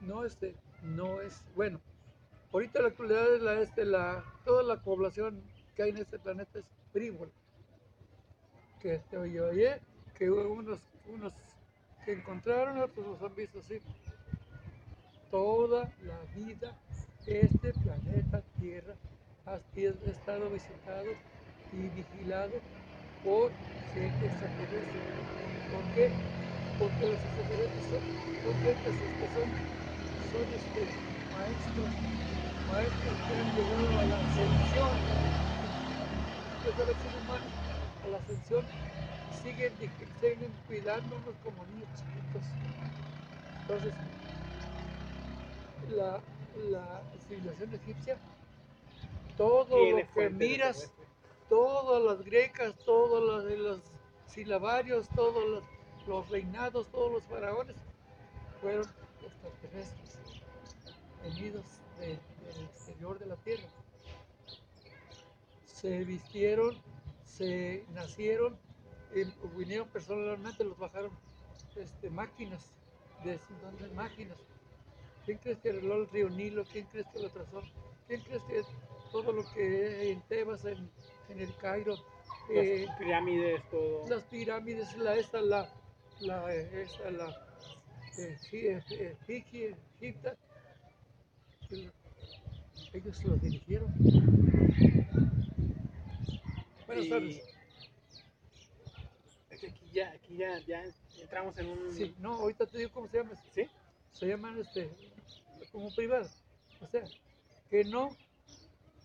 [SPEAKER 1] no, este, no es, bueno, ahorita la actualidad la, este, la, toda la población que hay en este planeta es frívola. Que este, oye, oye, que hubo unos, unos que encontraron, otros los han visto así. Toda la vida, este planeta Tierra ha estado visitado y vigilado por gente extraterrestre. ¿Por qué? Porque los extraterrestres son, son gentes que son, este, maestros, maestros que han llegado a la ascensión. Desde el ser humano a la ascensión siguen, siguen cuidándonos como niños chiquitos. Entonces, la, la civilización egipcia, todo lo que miras. Todas las grecas, todos los, silabarios, todos los, los reinados, todos los faraones fueron extraterrestres, venidos de- del exterior de la tierra. Se vistieron, se nacieron y vinieron personalmente, los bajaron este, máquinas, de máquinas. ¿Quién crees que arregló el río Nilo? ¿Quién crees que lo trazó? ¿Quién crees que todo lo que en Tebas, en, en el Cairo, eh,
[SPEAKER 2] Las pirámides, todo.
[SPEAKER 1] las pirámides, la esta, la, la, esta, la, eh, eh, eh, Egipta, el- ellos los dirigieron. Buenas
[SPEAKER 2] Y-
[SPEAKER 1] tardes.
[SPEAKER 2] Es que aquí ya, aquí ya, ya entramos en un.
[SPEAKER 1] Sí, no, ahorita te digo cómo se llama.
[SPEAKER 2] ¿Sí?
[SPEAKER 1] Se llaman este, como privado. O sea, que no,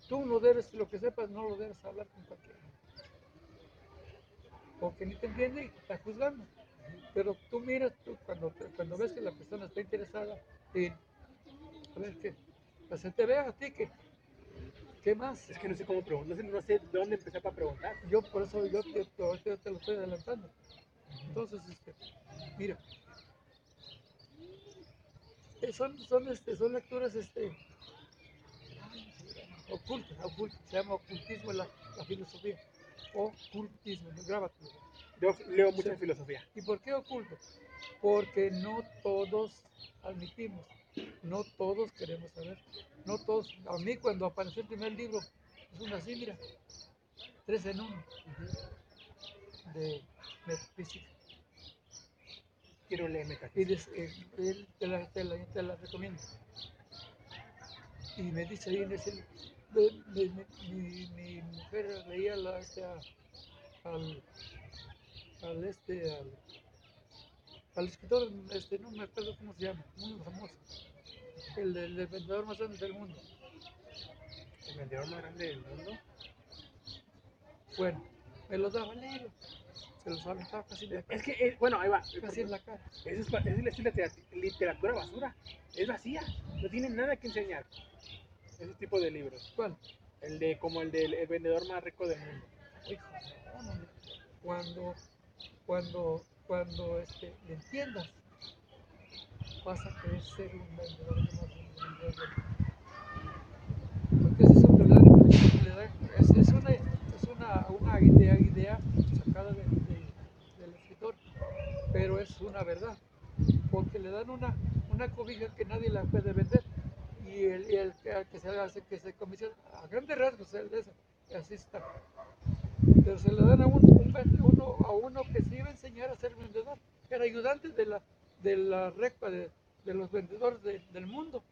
[SPEAKER 1] tú no debes, lo que sepas, no lo debes hablar con cualquiera. Porque ni te entiende y te está juzgando. Pero tú miras, tú cuando, cuando ves que la persona está interesada en, a ver, que pues se te vea a ti, que, ¿qué más?
[SPEAKER 2] Es que no sé cómo preguntar, no sé, dónde empezar para preguntar.
[SPEAKER 1] Yo por eso yo te, te- yo te lo estoy adelantando. Entonces, este, mira, eh, son, son, este, son lecturas este, ocultas, ocultas, se llama ocultismo en la, la filosofía. Ocultismo, no, grábatelo.
[SPEAKER 2] Yo leo mucha
[SPEAKER 1] Sí.
[SPEAKER 2] filosofía.
[SPEAKER 1] ¿Y por qué oculto? Porque no todos admitimos, no todos queremos saber, no todos. A mí cuando apareció el primer libro, es una así, mira, tres en uno, de metafísica.
[SPEAKER 2] Quiero leer
[SPEAKER 1] Y
[SPEAKER 2] metafísica.
[SPEAKER 1] des- eh, él te, la, te, la, te la recomiendo. Y me dice ahí en ese li- de- de- mi, mi- mi mujer leía la, al, al este al, al escritor este no me acuerdo cómo se llama muy famoso el del, del vendedor más grande del mundo
[SPEAKER 2] El vendedor más grande del mundo.
[SPEAKER 1] bueno me lo daba léelo se los aventaba casi cara,
[SPEAKER 2] Es que, eh, bueno, ahí va.
[SPEAKER 1] casi en la cara
[SPEAKER 2] Eso es, es, es literatura basura. Es vacía. No tiene nada que enseñar. Ese tipo de libros.
[SPEAKER 1] ¿cuál?
[SPEAKER 2] El de como el del el vendedor más rico del mundo.
[SPEAKER 1] Hijo, no, no, no. cuando cuando cuando este, le entiendas vas a querer ser un vendedor de más de- porque es le da- es, es una es una, una idea idea sacada de- de- del escritor pero es una verdad porque le dan una una cobija que nadie la puede vender y el, y el que, se hace que se comisiona a grandes rasgos el de ese, así está pero se le dan a, un, un uno, a uno que se iba a enseñar a ser vendedor, era ayudante de la, de la recta de, de los vendedores de- del mundo,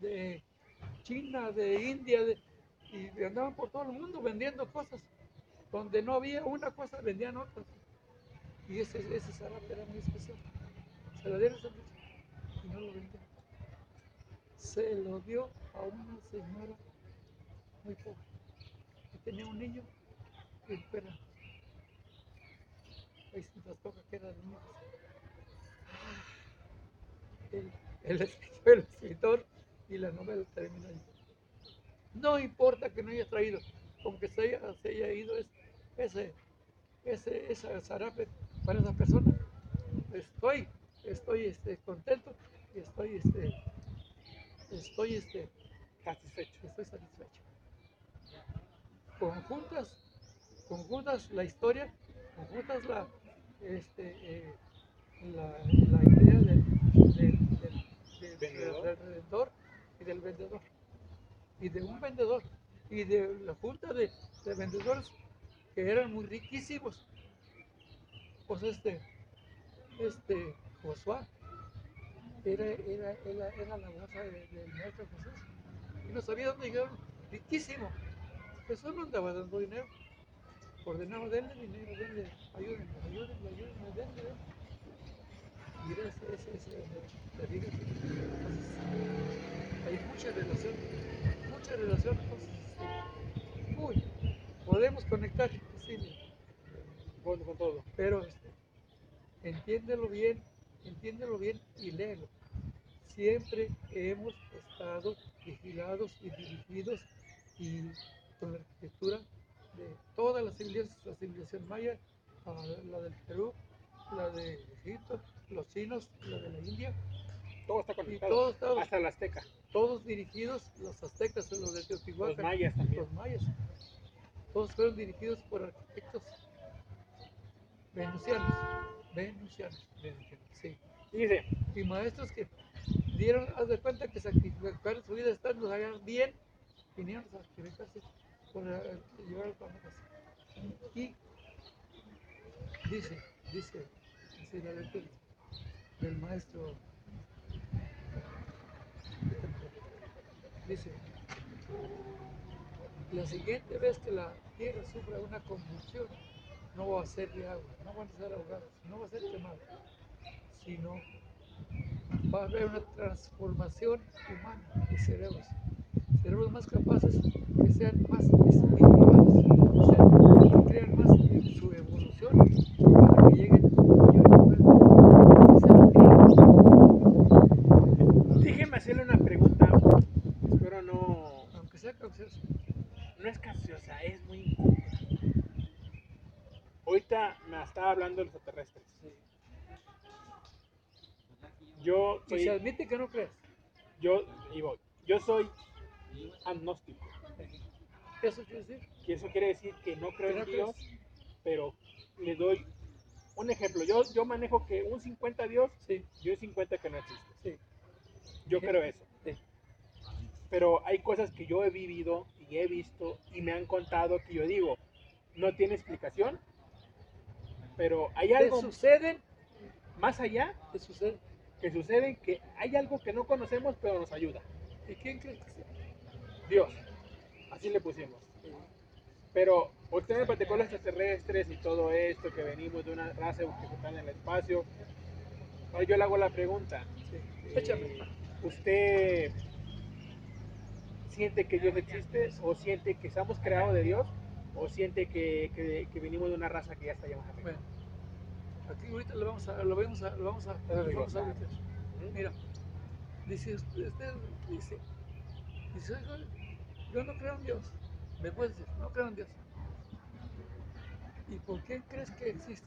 [SPEAKER 1] de China, de India, y andaban por todo el mundo vendiendo cosas. Donde no había una cosa, vendían otras. Y ese, ese era muy especial. Se lo dieron a esa muchacha y no lo vendió. Se lo dio a una señora muy pobre, que tenía un niño fuera. Ahí se nos toca que era de niños. El, *laughs* escritor, el escritor y la novela terminó ahí. No importa que no haya traído, aunque se haya, se haya ido es- ese, ese, esa zarape para esa persona, estoy, estoy este, contento y estoy, este, estoy, este,
[SPEAKER 2] Satisfecho.
[SPEAKER 1] estoy satisfecho. Conjuntas, conjuntas la historia, conjuntas la, este, eh, la, la idea del, del, del- del-
[SPEAKER 2] Vendedor.
[SPEAKER 1] y del vendedor. Y de un vendedor. Y de la junta de, de vendedores que eran muy riquísimos. Pues este, este, Josué, era, era, era, era la bolsa de- del maestro Jesús. Y no sabía dónde llegaron, riquísimo. Jesús no andaba dando dinero. Ordenaba, denle dinero, denle, ayúdenme, ayúdenme, ayúdenme, denle, era ese, ese, ese, vida. Entonces, hay mucha relación, mucha relación. Entonces, uy, podemos conectar, sí,
[SPEAKER 2] Con, con todo.
[SPEAKER 1] pero este, entiéndelo bien, entiéndelo bien y léelo. Siempre hemos estado vigilados y dirigidos y con la arquitectura de todas las civilizaciones, la civilización maya, la del Perú, la de Egipto, los chinos, la de la India,
[SPEAKER 2] Todo está
[SPEAKER 1] y
[SPEAKER 2] conectado.
[SPEAKER 1] todos, todos,
[SPEAKER 2] Hasta el azteca.
[SPEAKER 1] todos dirigidos, los aztecas, los de
[SPEAKER 2] Los
[SPEAKER 1] Teotihuacán,
[SPEAKER 2] mayas también.
[SPEAKER 1] los mayas, todos fueron dirigidos por arquitectos venusianos, venusianos, sí.
[SPEAKER 2] Y dice,
[SPEAKER 1] Y maestros que dieron, haz de cuenta que sacrificaron su vida estando allá bien, vinieron a sacrificarse por eh, llevar el pan a casa. Y dice, dice, dice la lectura del maestro, dice, la siguiente vez que la tierra sufra una convulsión, no va a ser de agua, no van a ser ahogados, no va a ser quemado, sino va a haber una transformación humana de cerebros, cerebros más capaces que sean más espirituales, o sea, que crean más en su evolución para que lleguen a
[SPEAKER 2] déjeme hacerle una pregunta. Espero no.
[SPEAKER 1] aunque sea caucioso.
[SPEAKER 2] No es capciosa, es muy incómoda. Ahorita me estaba hablando de los extraterrestres. Yo
[SPEAKER 1] Y se
[SPEAKER 2] soy,
[SPEAKER 1] admite que no crees.
[SPEAKER 2] yo, y voy. yo soy agnóstico.
[SPEAKER 1] Eso quiere decir
[SPEAKER 2] Y eso quiere decir que no creo
[SPEAKER 1] que
[SPEAKER 2] en Dios,
[SPEAKER 1] crees.
[SPEAKER 2] pero le doy un ejemplo. Yo, yo manejo que un 50 Dios
[SPEAKER 1] Sí,
[SPEAKER 2] y un 50 que no existe.
[SPEAKER 1] sí.
[SPEAKER 2] Yo creo eso.
[SPEAKER 1] Sí.
[SPEAKER 2] Pero hay cosas que yo he vivido y he visto y me han contado que yo digo, no tiene explicación, pero hay
[SPEAKER 1] Te
[SPEAKER 2] algo
[SPEAKER 1] suceden,
[SPEAKER 2] más allá
[SPEAKER 1] te.
[SPEAKER 2] Que sucede, que hay algo que no conocemos, pero nos ayuda.
[SPEAKER 1] ¿Y quién crees que sea?
[SPEAKER 2] Dios. Así le pusimos. Pero usted me platicó los extraterrestres y todo esto, que venimos de una raza que está en el espacio. Ahora yo le hago la pregunta. Eh. ¿Usted siente que Dios existe o siente que estamos creados de Dios o siente que, que, que venimos de una raza que ya está llamada
[SPEAKER 1] Bueno, aquí ahorita lo vamos a, lo vamos a, lo vamos a, lo vamos a meter. Mira, dice usted, usted dice, dice, "Oiga, yo no creo en Dios. Me puedes decir, no creo en Dios. ¿Y por qué crees que existes?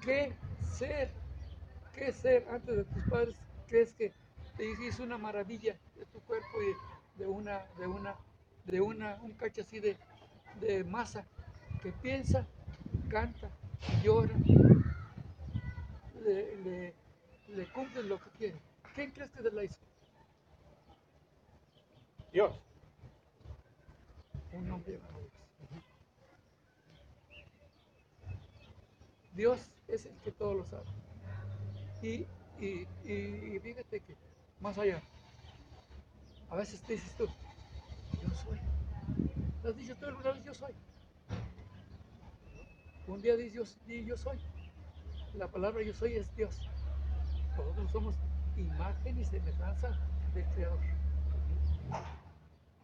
[SPEAKER 1] ¿Qué ser, qué ser antes de tus padres crees que te hizo una maravilla de tu cuerpo y de una, de una, de una, un cacho así de, de masa que piensa, canta, llora, le, le, le cumple lo que quiere. ¿Quién crees que te la hizo?
[SPEAKER 2] Dios.
[SPEAKER 1] Un hombre. Dios es el que todo lo sabe. Y, y, y- y fíjate que más allá, a veces te dices tú, yo soy. ¿Lo has dicho tú alguna vez? Yo soy. Un día dices yo, di yo soy. La palabra yo soy es Dios. Nosotros somos imagen y semejanza del Creador.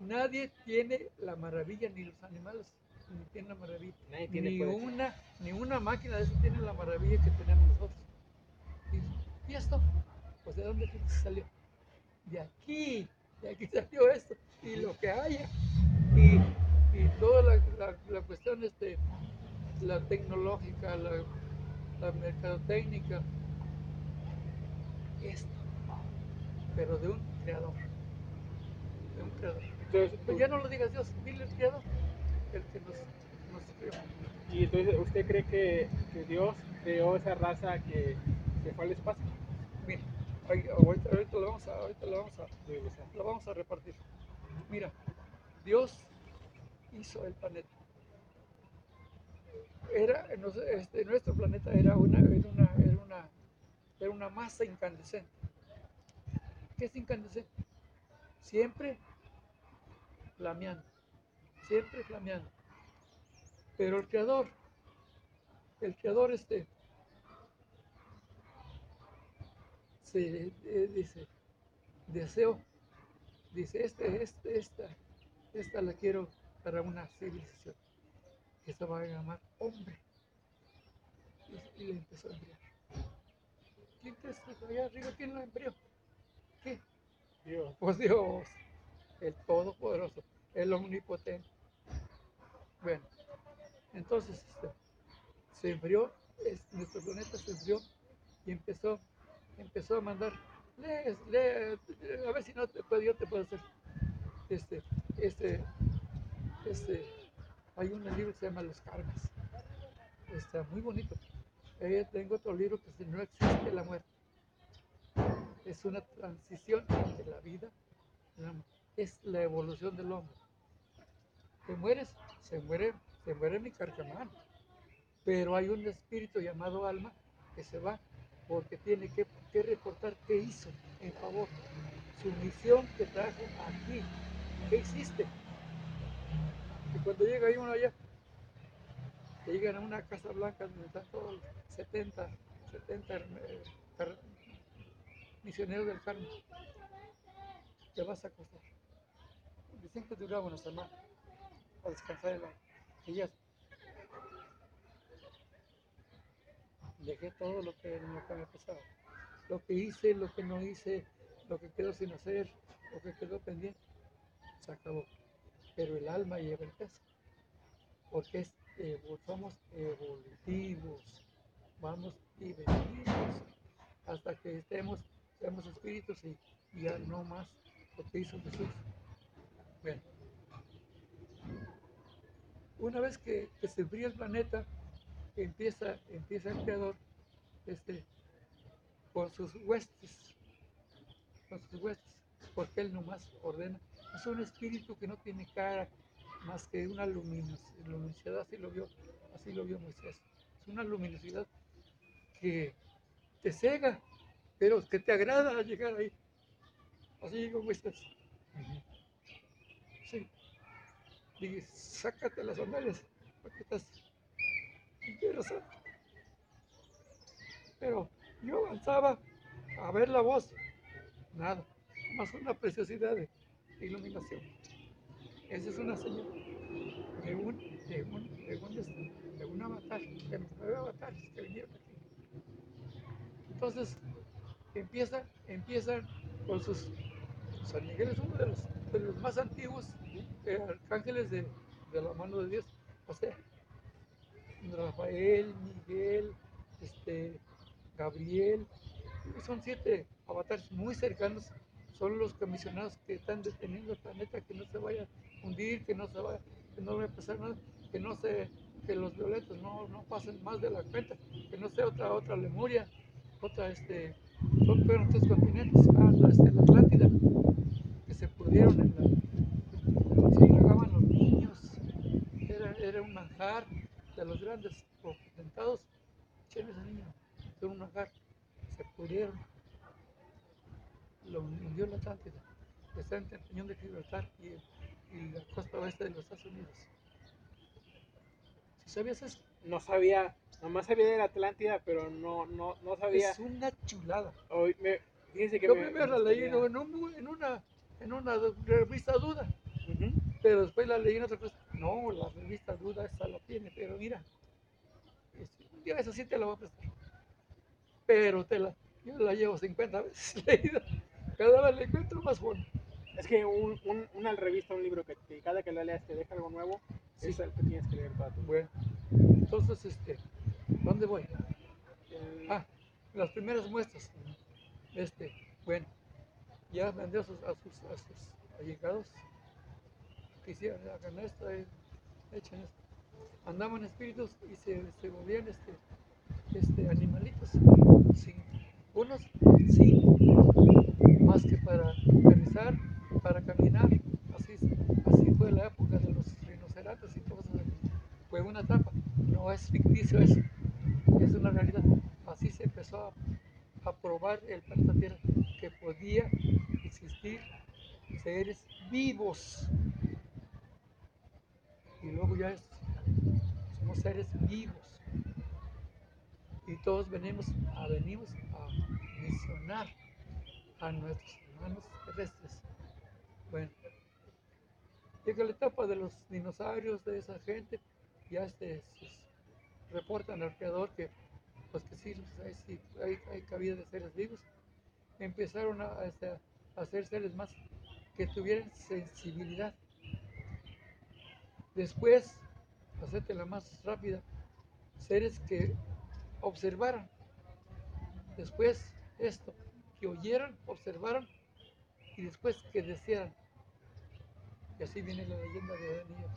[SPEAKER 1] Nadie tiene la maravilla, ni los animales, ni tienen la maravilla.
[SPEAKER 2] Nadie tiene
[SPEAKER 1] ni
[SPEAKER 2] poder.
[SPEAKER 1] una, ni una máquina de eso tiene la maravilla que tenemos nosotros. Y, ¿y esto? Pues de dónde salió? De aquí, de aquí salió esto. Y lo que haya. Y, y toda la, la, la cuestión, este, la tecnológica, la, la mercadotécnica, esto. Pero de un creador. De un creador.
[SPEAKER 2] Entonces,
[SPEAKER 1] Pues ya no lo digas Dios, dile el creador, el que nos, nos creó.
[SPEAKER 2] y entonces ¿usted cree que, que Dios creó esa raza que se fue al espacio?
[SPEAKER 1] Mira, ahí- ahorita, ahorita lo vamos a, ahorita lo vamos a, lo vamos a repartir. Mira, Dios hizo el planeta. Era, este, nuestro planeta era una, era una, era una, era una masa incandescente. ¿Qué es incandescente? Siempre flameando, siempre flameando. Pero el creador, el creador este, se eh, dice, deseo, dice, este, este, esta, esta la quiero para una civilización. Esta va a llamar hombre. Y, le empezó a embriar. ¿Quién crees que allá arriba? ¿Quién la embrió? ¿Qué?
[SPEAKER 2] Dios.
[SPEAKER 1] Pues Dios, el Todopoderoso, el Omnipotente. Bueno, entonces este, se enfrió, es- nuestro planeta se enfrió y empezó, empezó a mandar, lee, lee, a ver si no te puedo, yo te puedo hacer. Este, este, este, hay un libro que se llama Los Karmas. está muy bonito. Ahí tengo otro libro que dice, no existe la muerte. Es una transición entre la vida. Es la evolución del hombre. Te mueres, se muere, se muere mi carcamán. Pero hay un espíritu llamado alma que se va porque tiene que, que reportar qué hizo en favor. Su misión que trajo aquí. ¿Qué hiciste? Y cuando llega ahí uno allá, llegan a una casa blanca donde están todos 70, 70 eh, car- misioneros del Carmen, te vas a acostar. Dicen que duraba una semana a descansar en la ya dejé todo lo que, lo que me pasaba. Lo que hice, lo que no hice, lo que quedó sin hacer, lo que quedó pendiente, se acabó. Pero el alma lleva el peso. Porque es, evo- somos evolutivos. Vamos y venimos hasta que estemos, seamos espíritus y ya no más lo que hizo Jesús. Bueno. Una vez que, que se enfría el planeta, empieza, empieza el creador este, con sus huestes, con sus huestes, porque él nomás ordena. Es un espíritu que no tiene cara más que una luminos- luminosidad, así lo vio, así lo vio Moisés. Es una luminosidad que te cega, pero que te agrada llegar ahí. Así como Moisés. Sí. Dije, sácate las sandalias, porque estás. Pero yo avanzaba a ver la voz, nada, más una preciosidad de iluminación. Esa es una señal de un, de un, de un, de de los nueve avatares que vinieron aquí. Entonces, empieza, empiezan con sus. San Miguel es uno de los, de los más antiguos eh, arcángeles de, de la mano de Dios. O sea, Rafael, Miguel, este, Gabriel, son siete avatares muy cercanos, son los comisionados que están deteniendo el planeta, que no se vaya a hundir, que no se vaya, que no vaya a pasar nada, que no se, que los violentos no, no pasen más de la cuenta, que no sea otra, otra Lemuria, otra este, son tres continentes, ah, la, este, la Atlántida, que se pudieron en la, se tragaban los niños, era, era un manjar de los grandes potentados, echen ese niño, era un manjar, se pudieron, lo hundió la Atlántida, está entre el Peñón de Gibraltar y, y la costa oeste de los Estados Unidos. ¿Sí ¿Sabías eso?
[SPEAKER 2] No sabía, nomás sabía de la Atlántida, pero no, no, no sabía.
[SPEAKER 1] Es una chulada.
[SPEAKER 2] Hoy me, fíjense que
[SPEAKER 1] Yo
[SPEAKER 2] me-
[SPEAKER 1] primero la leí en, un- en una, en una revista duda, pero después la leí en otra cosa. No, la revista duda esa la tiene, pero mira, este, un día esa sí te la voy a prestar. Pero te la, yo la llevo 50 veces *laughs* leída. Cada vez le encuentro más fondo.
[SPEAKER 2] Es que un, un- una revista, un libro que, que cada que lo leas te deja algo nuevo,
[SPEAKER 1] Sí.
[SPEAKER 2] es el que tienes que leer toda tu
[SPEAKER 1] Bueno, entonces, este, ¿dónde voy?
[SPEAKER 2] El-
[SPEAKER 1] Ah, las primeras muestras. Este, bueno, ya vendió a sus, a sus, a sus allegados. Quisieran hagan esto, eh, echen esto. Andaban espíritus y se, se volvían este, este, animalitos. Unos sin más que para aterrizar, para caminar. Así, fue la época de los rinocerontes y cosas así. Fue una trampa. No es ficticio eso es una realidad. Así se empezó a, a probar el planeta Tierra que podía existir seres vivos. Y luego ya es- somos seres vivos. Y todos venimos a, venimos a misionar a nuestros hermanos terrestres. Bueno, llega la etapa de los dinosaurios, de esa gente, ya este, sus- reportan al creador que pues que sí, pues, hay, sí, hay, hay cabida de seres vivos. Empezaron a, este, a ser seres más que tuvieran sensibilidad. Después, la más rápida, seres que observaran. Después esto, que oyeran, observaran y después que desearan. Y así viene la leyenda de Eva.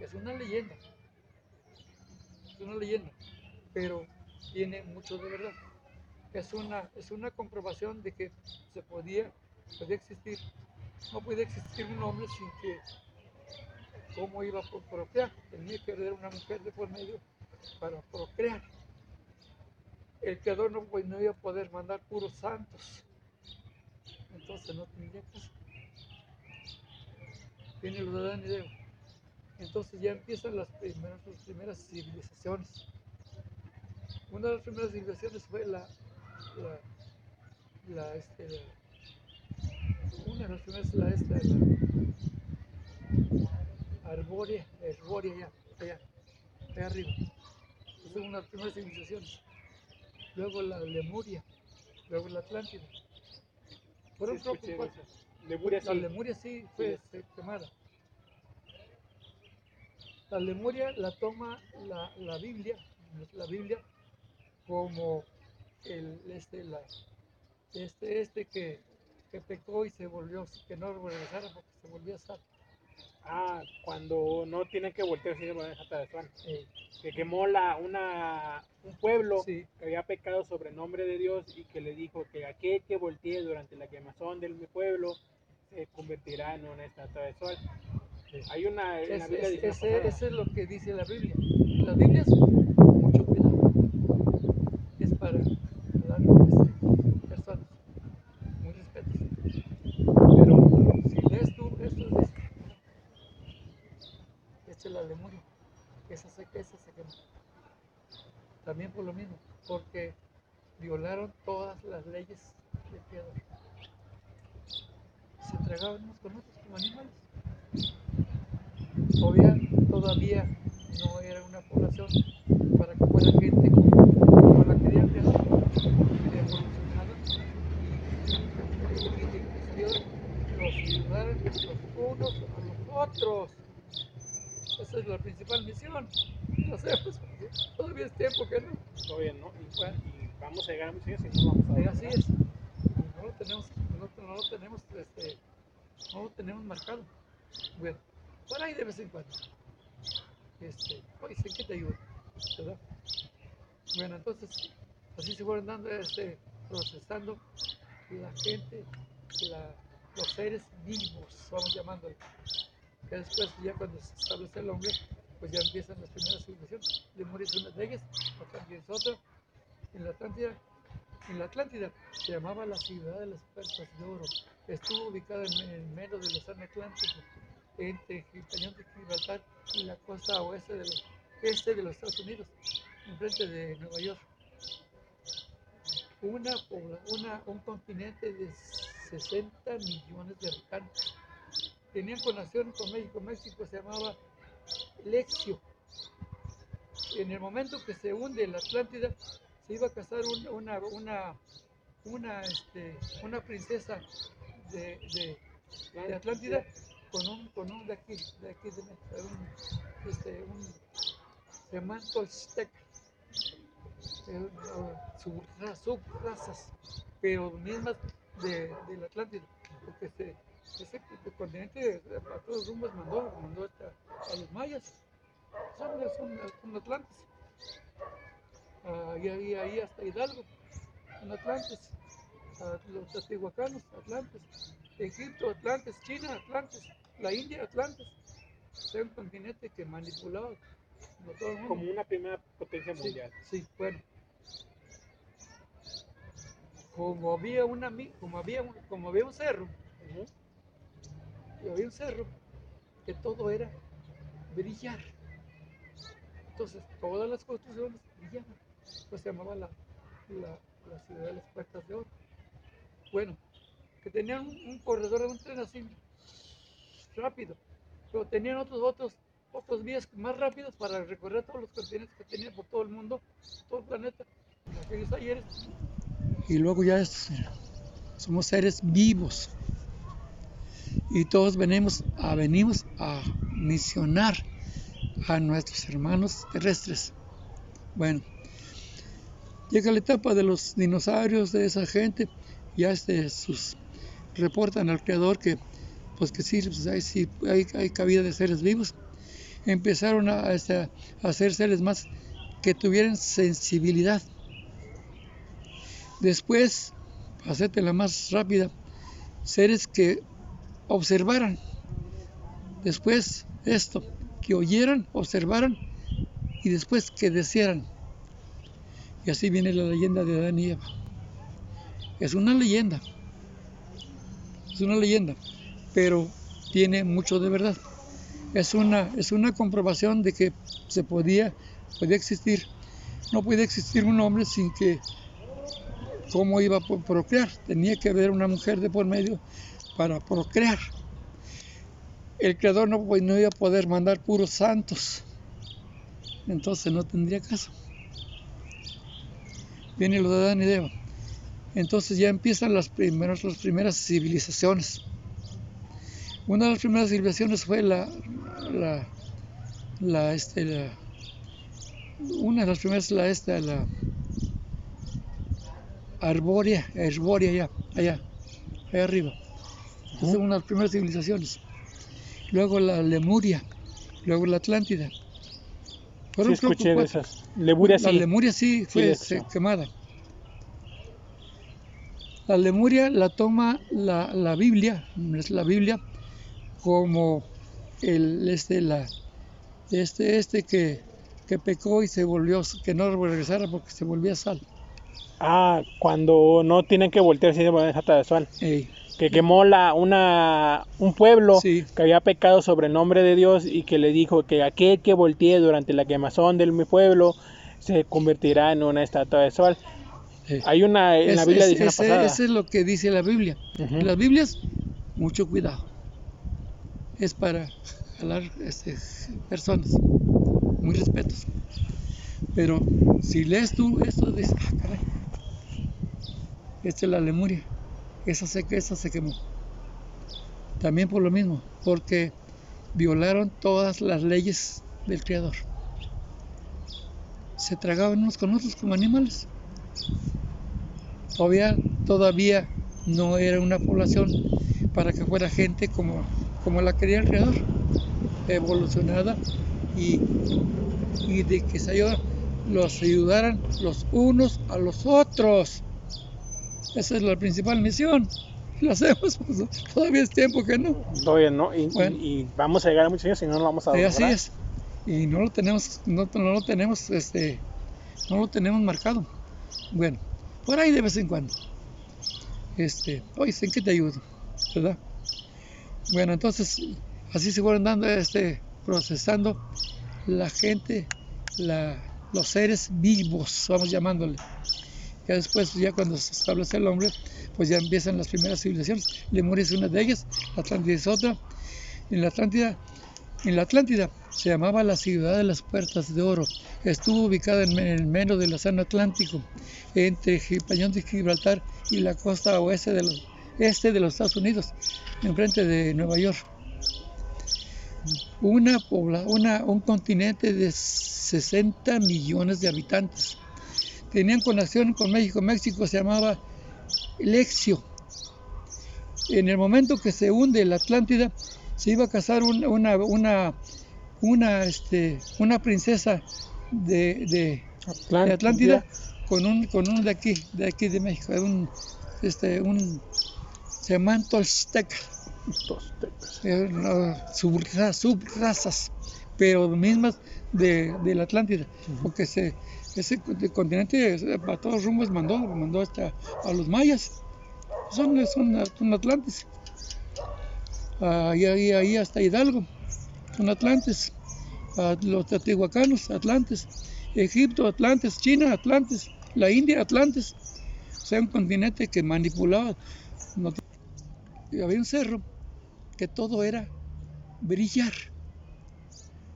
[SPEAKER 1] Es una leyenda una leyenda, pero tiene mucho de verdad. Es una, es una comprobación de que se podía, podía existir, no podía existir un hombre sin que, ¿cómo iba a procrear? Tenía que haber una mujer de por medio para procrear. El creador no, pues, no iba a poder mandar puros santos, entonces no tendría caso. Los de Adán y. Entonces ya empiezan las primeras, primeras civilizaciones. Una de las primeras civilizaciones fue la, la, la, este, la- una de las primeras, la esta, la arbórea, arbórea allá, allá, allá arriba. Es una de las primeras civilizaciones. Luego la Lemuria, luego la Atlántida. Fueron
[SPEAKER 2] Sí, escuché
[SPEAKER 1] cuatro.
[SPEAKER 2] Lemuria
[SPEAKER 1] La
[SPEAKER 2] sí.
[SPEAKER 1] Lemuria sí fue este, quemada. La Lemuria la toma la, la Biblia, la Biblia como el este la este este que, que pecó y se volvió que no regresara porque se volvió a estar
[SPEAKER 2] Ah, cuando no tienen que voltear así de manera atrás,
[SPEAKER 1] eh,
[SPEAKER 2] que quemó la, una, un pueblo
[SPEAKER 1] sí,
[SPEAKER 2] que había pecado sobre el nombre de Dios y que le dijo que aquel que voltee durante la quemazón del pueblo se convertirá en una estatua de sol.
[SPEAKER 1] sí.
[SPEAKER 2] Hay una
[SPEAKER 1] Es-
[SPEAKER 2] Biblia
[SPEAKER 1] es- ese, es lo que dice la Biblia. La Biblia es mucho cuidado. Es para dar este, personas, muy respetos. Pero si lees tú, esto dice, esta es la Lemuria, esa se, esa se quemó. También por lo mismo, porque violaron todas las leyes de piedra. Se entregaban unos con otros como animales todavía, todavía no era una población para que fuera gente como la querían ver, evolucionada y que los ayudara los unos a los otros. Esa es la principal misión. No sé, pues, todavía es tiempo que no.
[SPEAKER 2] Todavía no. Y,
[SPEAKER 1] Bueno.
[SPEAKER 2] y vamos a llegar a muchos años y no vamos a ver,
[SPEAKER 1] así es. No lo tenemos, no, no lo tenemos, este, no lo tenemos marcado. Bueno, por ahí de vez en cuando. Este, oye, ¿en qué te ayuda? ¿Verdad? Bueno, entonces, así se fueron dando, este, procesando la gente, la- los seres vivos, vamos llamándolo. Que después, ya cuando se establece el hombre, pues ya empiezan las primeras civilizaciones. Lemuria una de ellas, Atlántida es otra. En la Atlántida en la Atlántida se llamaba la ciudad de las puertas de oro. Estuvo ubicada en, en medio del océano Atlántico, entre el cañón de Gibraltar y la costa oeste de los, este de los Estados Unidos, enfrente de Nueva York. Un continente de 60 millones de habitantes. Tenían conexión con México. México se llamaba Lexio. En el momento que se hunde la Atlántida, se iba a casar un- una, una, una, este, una princesa de, de- de Atlántida con un, con un de aquí, de aquí de México, un, este, un, uh, subra- subrazas, pero mismas de, del Atlántico, porque se, ese continente a todos rumbos mandó, mandó hasta a los mayas, son, son, son atlantes, Ah, y ahí, ahí hasta Hidalgo, en Atlantes, los teotihuacanos, Atlantes, Egipto, Atlantes, China, Atlantes, la India, Atlantes. Es un continente que manipulaba no todo el mundo.
[SPEAKER 2] como una primera potencia mundial.
[SPEAKER 1] sí, bueno. Como había una como había un, como había un cerro. Y había un cerro que todo era brillar. Entonces todas las construcciones brillaban. Pues se llamaba la, la, ciudad de las puertas de oro. Bueno, que tenían un, corredor de un tren así rápido, pero tenían otros otros otros vías más rápidas para recorrer todos los continentes que tenían por todo el mundo, todo el planeta, aquellos ayeres. Y luego ya somos seres vivos y todos venimos a, venimos a misionar a nuestros hermanos terrestres. Bueno, llega la etapa de los dinosaurios, de esa gente, ya este, sus, reportan al creador que, pues que sí, pues hay, hay, cabida de seres vivos. Empezaron a, este, a hacer seres más que tuvieran sensibilidad. Después, para la más rápida, seres que observaran. Después, esto, que oyeran, observaran y después que desearan. Y así viene la leyenda de Adán y Eva. Es una leyenda, es una leyenda, pero tiene mucho de verdad. Es una, es una comprobación de que se podía, podía existir, no puede existir un hombre sin que, ¿cómo iba a procrear? Tenía que haber una mujer de por medio para procrear. El Creador no, no iba a poder mandar puros santos, entonces no tendría caso. Viene lo de Adán y Eva. Entonces ya empiezan las primeras, las primeras civilizaciones. Una de las primeras civilizaciones fue la, la, la, este, la una de las primeras la esta, la arbórea, arbórea allá, allá, allá arriba. Esa una de las primeras civilizaciones. Luego la Lemuria, luego la Atlántida.
[SPEAKER 2] sí, escuché de esas. Lemuria
[SPEAKER 1] la Lemuria sí fue quemada. La Lemuria la toma la, la Biblia, la Biblia como el este la este este que, que pecó y se volvió que no regresara porque se volvía sal.
[SPEAKER 2] Ah, cuando no tienen que voltearse de jata de sal. Que quemó la, una, un pueblo que había pecado sobre el nombre de Dios y que le dijo que aquel que voltee durante la quemazón del mi pueblo se convertirá en una estatua de sol. Hay una en la Biblia dice
[SPEAKER 1] Eso es lo que dice la Biblia. En las Biblias, mucho cuidado. Es para hablar este, personas, muy respetos. Pero si lees tú esto, dices, ah, caray, esta es la Lemuria, esa se, quemó. También por lo mismo, porque violaron todas las leyes del Creador. Se tragaban unos con otros como animales. Todavía, no era una población para que fuera gente como, la quería el Creador, evolucionada y, y de que se los ayudaran los unos a los otros. Esa es la principal misión. *laughs* Lo hacemos, pues, todavía es tiempo que no.
[SPEAKER 2] Todavía no, y, vamos a llegar a muchos años y no lo vamos a
[SPEAKER 1] lograr. Así es. Y no lo tenemos, no, no lo tenemos, este, no lo tenemos marcado. Bueno, por ahí de vez en cuando. Este, oye, ¿en qué te ayudo? ¿Verdad? Bueno, entonces así se fueron dando, este, procesando la gente, la, los seres vivos, vamos llamándole. Ya después, ya cuando se establece el hombre, pues ya empiezan las primeras civilizaciones. Lemuria es una de ellas, Atlántida es otra. En la Atlántida, en la Atlántida se llamaba la ciudad de las puertas de oro. Estuvo ubicada en el medio del Océano Atlántico, entre Pañón de Gibraltar y la costa oeste de los, este de los Estados Unidos, enfrente de Nueva York. Una, una, un continente de 60 millones de habitantes tenían conexión con México. México se llamaba Lexio. En el momento que se hunde la Atlántida, se iba a casar una, una, una, este, una princesa de, de, Atlántida, con un, con un de aquí, de aquí de México, un, este, un, se llaman toltecas, subrazas, pero mismas de, de la Atlántida, porque se, ese continente a todos rumbos mandó, mandó hasta a los mayas, son, son, atlantes, ahí, ahí, ahí, hasta Hidalgo, son atlantes, a los teotihuacanos, atlantes, Egipto, atlantes, China, atlantes, la India, atlantes, o sea, un continente que manipulaba, había un cerro que todo era brillar,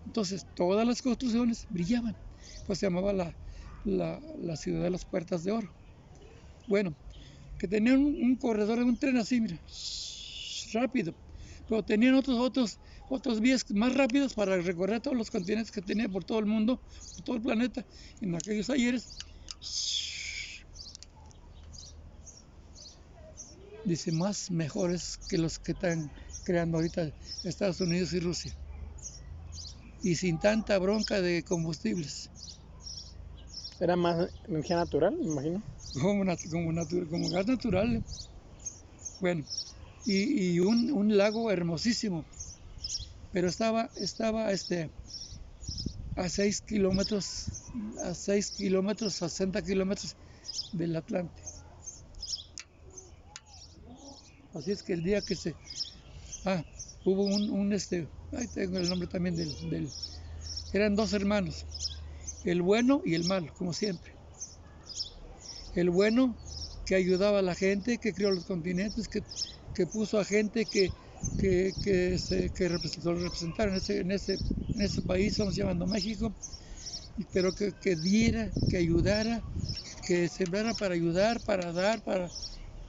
[SPEAKER 1] entonces todas las construcciones brillaban, pues se llamaba la, la, ciudad de las puertas de oro. Bueno, que tenían un, corredor de un tren así, mira, rápido, pero tenían otros, otros, otros vías más rápidas para recorrer todos los continentes que tenía por todo el mundo, por todo el planeta, en aquellos ayeres. Dice, más mejores que los que están creando ahorita Estados Unidos y Rusia. Y sin tanta bronca de combustibles
[SPEAKER 2] Era más energía natural, me imagino.
[SPEAKER 1] como, como, como gas natural. Bueno, y, un, un lago hermosísimo, pero estaba, estaba este, a 6 kilómetros, a 6 kilómetros, 60 kilómetros del Atlante. Así es que el día que se... Ah, hubo un, un este, ahí tengo el nombre también del... Eran dos hermanos, el bueno y el malo, como siempre. El bueno que ayudaba a la gente, que creó los continentes, que, que puso a gente que, que, que, se, que representaron en ese, en, ese, en ese país, estamos llamando México, pero que, que diera, que ayudara, que sembrara para ayudar, para dar, para,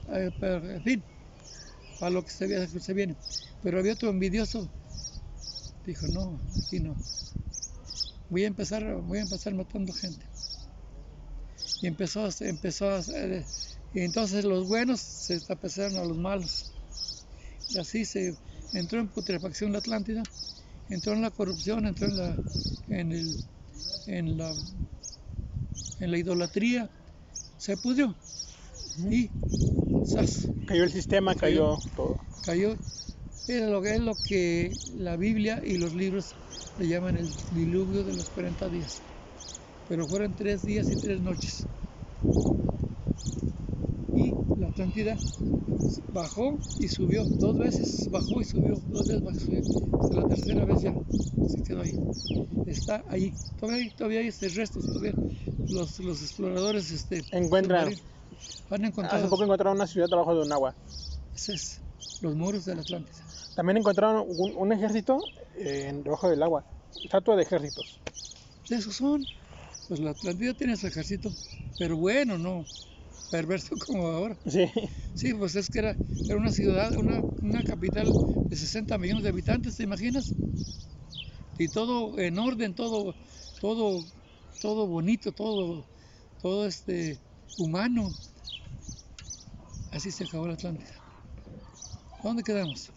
[SPEAKER 1] eh, para- en fin, para lo que se, se viene. Pero había otro envidioso, dijo, no, aquí no. Voy a empezar, voy a empezar matando gente. Y empezó, a- empezó a, hacer- y entonces los buenos se taparon a los malos. Y así se entró en putrefacción la Atlántida, entró en la corrupción, entró en la, en el, en la, en la idolatría, se pudrió y ¡zas!
[SPEAKER 2] Cayó el sistema, cayó todo.
[SPEAKER 1] cayó. Era lo es lo que la Biblia y los libros le llaman el diluvio de los 40 días. Pero fueron tres días y tres noches. Y la Atlántida bajó y subió dos veces, bajó y subió, dos veces bajó y subió. Hasta la tercera vez ya se quedó ahí. Está ahí. Todavía hay, todavía hay este restos, todavía los, los exploradores este,
[SPEAKER 2] Encuentran.
[SPEAKER 1] submarinos han encontrado
[SPEAKER 2] Hace poco encontraron una ciudad debajo de un agua.
[SPEAKER 1] ese es, los muros de la Atlántida.
[SPEAKER 2] También encontraron un, un ejército eh, en- debajo del agua. Estatua de ejércitos.
[SPEAKER 1] Esos son. Pues la Atlántida tiene su ejército, pero bueno, no perverso *laughs* como ahora.
[SPEAKER 2] Sí.
[SPEAKER 1] Sí, pues es que era, era una ciudad, una, una capital de 60 millones de habitantes, ¿te imaginas? Y todo en orden, todo, todo, todo bonito, todo, todo este humano. Así se acabó la Atlántida. ¿Dónde quedamos?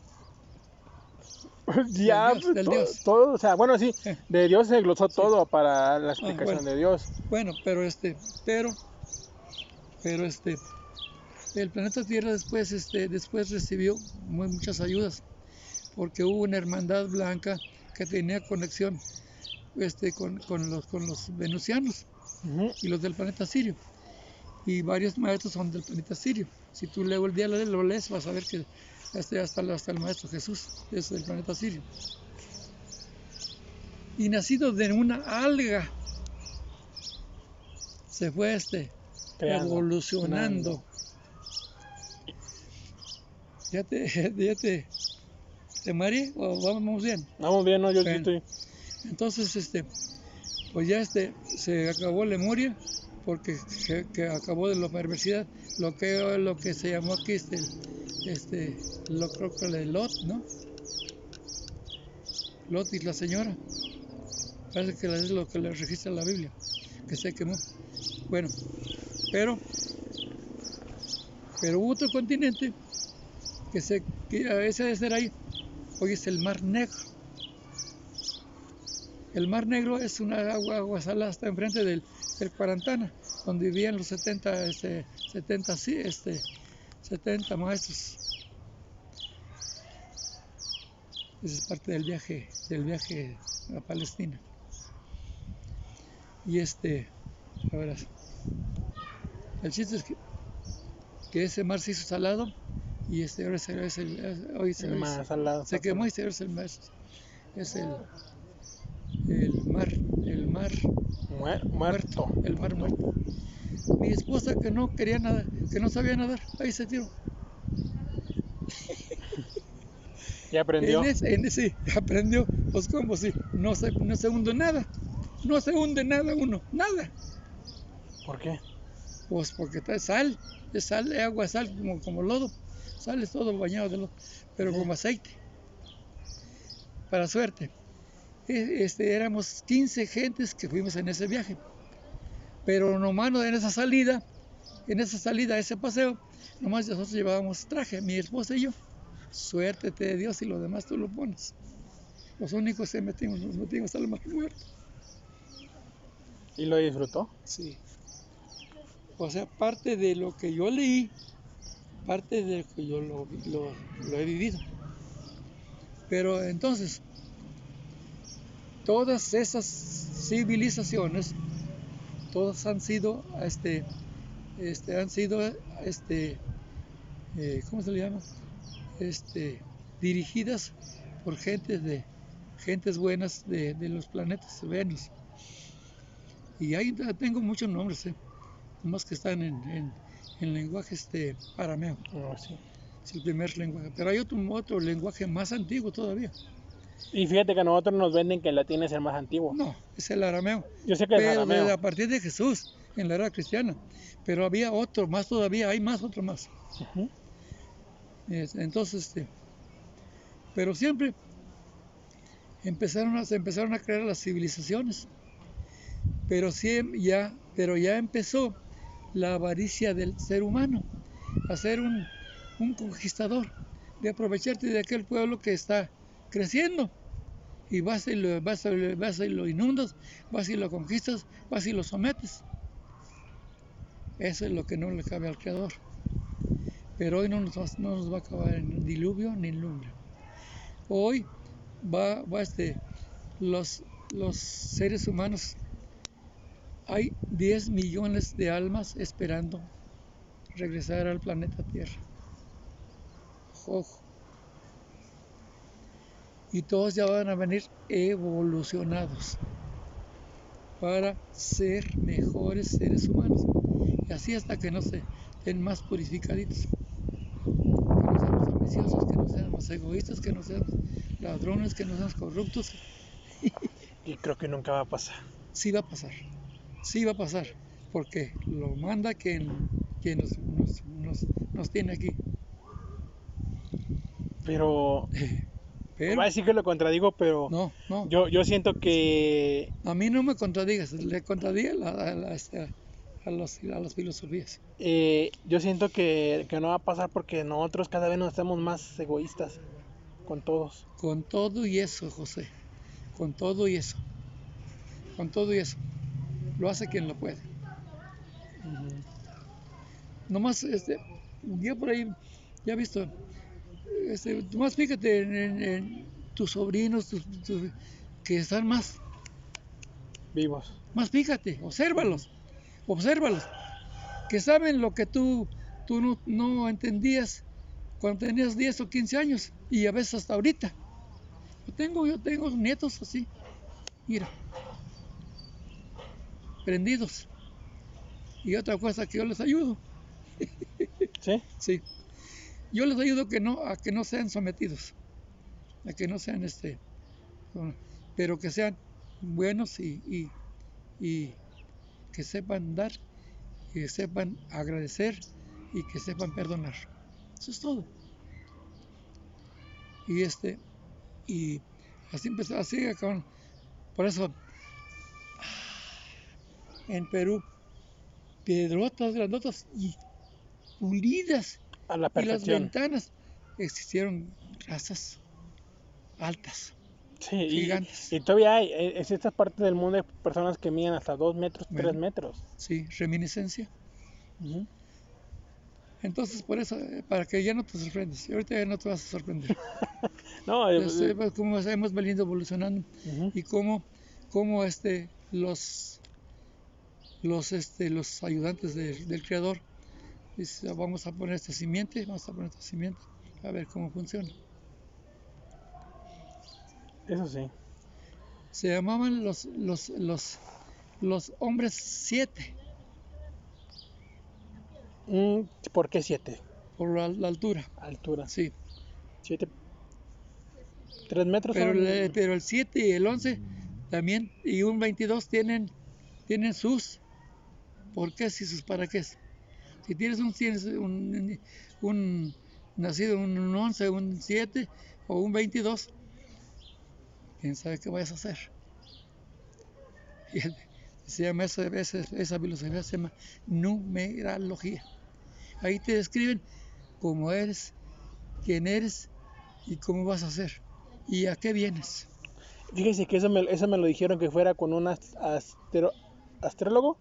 [SPEAKER 2] Ya,
[SPEAKER 1] Dios,
[SPEAKER 2] pues,
[SPEAKER 1] del
[SPEAKER 2] to-
[SPEAKER 1] Dios.
[SPEAKER 2] todo, o sea, bueno, sí, de Dios se glosó todo para la explicación
[SPEAKER 1] bueno.
[SPEAKER 2] de Dios.
[SPEAKER 1] Bueno, pero este, pero, pero este, el planeta Tierra después, este, después recibió muy, muchas ayudas, porque hubo una hermandad blanca que tenía conexión, este, con, con los, con los venusianos y los del planeta Sirio. Y varios maestros son del planeta Sirio. Si tú luego el día lo lees, vas a ver que este, hasta, hasta el maestro Jesús es del planeta Sirio. Y nacido de una alga, se fue este,
[SPEAKER 2] Creando,
[SPEAKER 1] evolucionando. ¿Ya te, *laughs* ya te, te mareé o vamos bien?
[SPEAKER 2] Vamos bien, ¿no? Yo, yo
[SPEAKER 1] Bueno.
[SPEAKER 2] estoy.
[SPEAKER 1] Entonces, este, pues ya este, se acabó Lemuria, porque que, que acabó de la perversidad, lo que, lo que se llamó aquí, este, este, lo creo que de Lot, ¿no? Lot y la señora. Parece que es lo que le registra la Biblia, que se quemó. Bueno, pero, pero hubo otro continente que se, que ese ser ahí, hoy es el Mar Negro. El Mar Negro es una agua, agua salada, está enfrente del, del Cuarantana, donde vivían los 70, este, 70, sí, este, 70 maestros. Esa es parte del viaje, del viaje a Palestina. Y este, a ver, el chiste es que, que ese mar se hizo salado y este ahora es el, es el- hoy se, hoy se-
[SPEAKER 2] Más al lado.
[SPEAKER 1] se quemó y se es el mar, es el, el mar, el mar
[SPEAKER 2] Muer- muerto.
[SPEAKER 1] el mar muerto. Mi esposa que no quería nada, que no sabía nadar, ahí se tiró.
[SPEAKER 2] Ya aprendió.
[SPEAKER 1] En ese, en ese *laughs* aprendió, pues como si no se, no se hunde nada, no se hunde nada uno, nada.
[SPEAKER 2] ¿Por qué?
[SPEAKER 1] Pues porque está sal, es sal, es agua, sal como, como lodo, sal es todo bañado de lodo, pero como aceite. Para suerte. E- Este, éramos 15 gentes que fuimos en ese viaje. Pero nomás no en esa salida, en esa salida, ese paseo, nomás nosotros llevábamos traje, mi esposa y yo. Suerte de Dios y lo demás tú lo pones. Los únicos que metimos, nos metimos al mar muerto.
[SPEAKER 2] ¿Y lo disfrutó?
[SPEAKER 1] Sí. O sea, parte de lo que yo leí, parte de lo que yo lo, lo- lo he vivido. Pero entonces, todas esas civilizaciones, todas han sido, este, este, han sido, este, eh, ¿cómo se le llama? Este, dirigidas por gentes de, gentes buenas de, de los planetas Venus. Y ahí tengo muchos nombres, ¿eh? más que están en, en, en lenguaje este, arameo,
[SPEAKER 2] Oh, sí.
[SPEAKER 1] es el primer lenguaje. Pero hay otro, otro lenguaje más antiguo todavía.
[SPEAKER 2] Y fíjate que a nosotros nos venden que el latín es el más antiguo.
[SPEAKER 1] No, es el arameo.
[SPEAKER 2] Yo sé que es
[SPEAKER 1] Pero
[SPEAKER 2] arameo.
[SPEAKER 1] a partir de Jesús, en la era cristiana. Pero había otro más todavía, hay más, otro más. Entonces, este, pero siempre empezaron a, se empezaron a crear las civilizaciones. Pero ya, empezó la avaricia del ser humano, a ser un, un conquistador, de aprovecharte de aquel pueblo que está creciendo. Y vas y, lo, vas, y- vas y lo inundas, vas y lo conquistas, vas y lo sometes. Eso es lo que no le cabe al Creador. Pero hoy no nos, va- no nos va a acabar en diluvio ni lumbre. Hoy va, va este, los, los seres humanos, hay 10 millones de almas esperando regresar al planeta Tierra. Ojo. Y todos ya van a venir evolucionados para ser mejores seres humanos. Y así hasta que no se estén más purificaditos. Que no seamos ambiciosos, que no seamos egoístas, que no seamos ladrones, que no seamos corruptos. *laughs*
[SPEAKER 2] Y creo que nunca va a pasar.
[SPEAKER 1] Sí va a pasar. Sí va a pasar. Porque lo manda quien, quien nos, nos, nos, nos tiene aquí.
[SPEAKER 2] Pero *laughs*
[SPEAKER 1] Pero,
[SPEAKER 2] va a decir que lo contradigo, pero
[SPEAKER 1] no, no.
[SPEAKER 2] yo, yo siento que
[SPEAKER 1] A mí no me contradigas, le contradiga la- la- a los- a las filosofías.
[SPEAKER 2] eh, yo siento que, que no va a pasar porque nosotros cada vez nos hacemos más egoístas con todos.
[SPEAKER 1] Con todo y eso, José. Con todo y eso. Con todo y eso. Lo hace quien lo puede. Nomás, este, yo por ahí, ya he visto, este, nomás fíjate en, en- en tus sobrinos, tus- tus- que están más,
[SPEAKER 2] Vivos.
[SPEAKER 1] más fíjate, obsérvalos, obsérvalos, que saben lo que tú, tú no, no entendías cuando tenías 10 o 15 años y a veces hasta ahorita. Yo tengo, yo tengo nietos así, mira, prendidos. Y otra cosa que yo les ayudo, *laughs*
[SPEAKER 2] ¿Sí?
[SPEAKER 1] sí, yo les ayudo que no, a que no sean sometidos, a que no sean este, pero que sean buenos y, y- y que sepan dar, que sepan agradecer y que sepan perdonar. Eso es todo. Y este, y así empezó, así acabaron. Por eso, *sighs* en Perú, piedrotas grandotas y pulidas
[SPEAKER 2] A la
[SPEAKER 1] y las ventanas existieron casas altas.
[SPEAKER 2] Sí,
[SPEAKER 1] gigantes.
[SPEAKER 2] y todavía hay, eh, en ciertas partes del mundo hay personas que miden hasta 2 metros, 3
[SPEAKER 1] Bueno.
[SPEAKER 2] metros.
[SPEAKER 1] Sí, reminiscencia. Entonces, por eso, eh, para que ya no te sorprendas. Ahorita ya no te vas a sorprender. *laughs*
[SPEAKER 2] No, eh,
[SPEAKER 1] Ya sepas cómo hemos venido evolucionando y cómo, cómo este, los, los, este, los ayudantes del- del creador dice, vamos a poner esta simiente, vamos a poner esta simiente, a ver cómo funciona.
[SPEAKER 2] Eso sí.
[SPEAKER 1] Se llamaban los, los, los, los hombres siete
[SPEAKER 2] Mm, ¿Por qué 7?
[SPEAKER 1] por la, la altura.
[SPEAKER 2] Altura.
[SPEAKER 1] Sí,
[SPEAKER 2] 7. 3 metros.
[SPEAKER 1] pero, pero el 7 y el 11 también, y un 22 tienen, tienen sus por qué y sus para qué. Si tienes un, tienes un, un nacido un, un 11, un 7 o un 22, quién sabe qué vayas a hacer. *laughs* Y se llama esa, esa, esa filosofía se llama numerología. Ahí te describen cómo eres, quién eres y cómo vas a hacer y a qué vienes.
[SPEAKER 2] Fíjese que eso me, eso me lo dijeron que fuera con un as- astro- astrólogo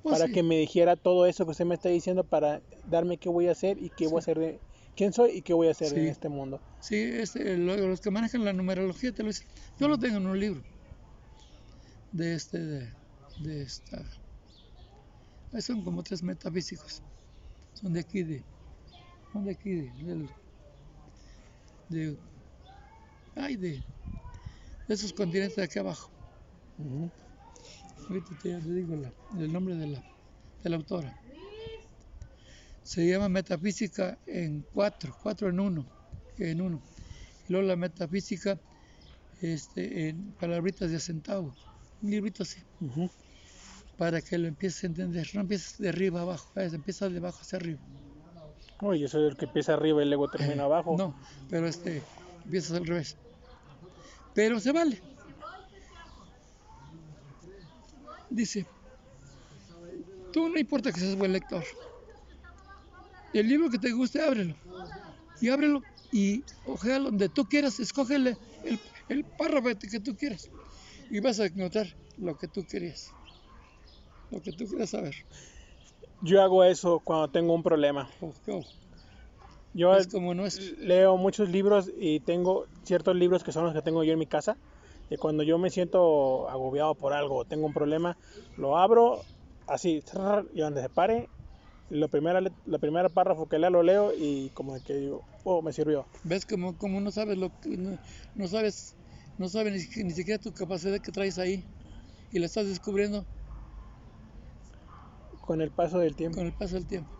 [SPEAKER 1] Pues
[SPEAKER 2] para
[SPEAKER 1] sí.
[SPEAKER 2] que me dijera todo eso que usted me está diciendo para darme qué voy a hacer y qué voy a hacer de quién soy y qué voy a hacer en este mundo.
[SPEAKER 1] Sí, este, lo- los que manejan la numerología te lo dicen. Yo lo tengo en un libro de este, de, de esta. Son como tres metafísicos. Son de aquí, de. Son de aquí, de. del- de ay, de, de esos continentes de aquí abajo.
[SPEAKER 2] Ujú.
[SPEAKER 1] Ahorita te, te digo la- el nombre de la, de la autora. Se llama Metafísica en cuatro, cuatro en uno, en uno. Y luego la metafísica este, en palabritas de centavo. Un librito así, para que lo empieces a entender. No empieces de arriba abajo, eh, empieza de abajo hacia arriba.
[SPEAKER 2] Uy, yo soy el que empieza arriba y luego termina
[SPEAKER 1] Eh,
[SPEAKER 2] abajo.
[SPEAKER 1] No, pero este, empiezas al revés. Pero se vale. Dice, tú no importa que seas buen lector. El libro que te guste, ábrelo. Y ábrelo y ojéalo donde tú quieras, escógele el, el párrafo que tú quieras. Y vas a encontrar lo que tú querías. Lo que tú quieras saber.
[SPEAKER 2] Yo hago eso cuando tengo un problema.
[SPEAKER 1] Oh, oh,
[SPEAKER 2] Yo
[SPEAKER 1] es como no es.
[SPEAKER 2] leo muchos libros y tengo ciertos libros que son los que tengo yo en mi casa. Y cuando yo me siento agobiado por algo o tengo un problema, lo abro así, y donde se pare, lo primera, la primera párrafo que lea lo leo y como que digo, oh, me sirvió.
[SPEAKER 1] ¿Ves como, como no sabes lo que no, no sabes, no sabes ni, ni siquiera tu capacidad que traes ahí y la estás descubriendo
[SPEAKER 2] Con el paso del tiempo.
[SPEAKER 1] con el paso del tiempo?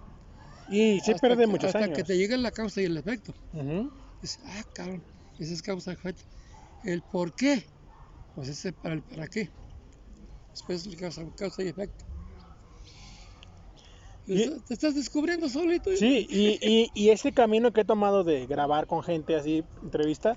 [SPEAKER 2] Y se
[SPEAKER 1] Hasta
[SPEAKER 2] pierde
[SPEAKER 1] que-
[SPEAKER 2] muchos
[SPEAKER 1] hasta
[SPEAKER 2] años.
[SPEAKER 1] que te llega la causa y el efecto.
[SPEAKER 2] Ujú.
[SPEAKER 1] Dices, ah, cabrón, ese es causa efecto. El por qué, pues ese para el para qué. Después el causa, causa y efecto.
[SPEAKER 2] Y-
[SPEAKER 1] Te- estás descubriendo solito.
[SPEAKER 2] Sí, y, y, y ese camino que he tomado de grabar con gente así, entrevista,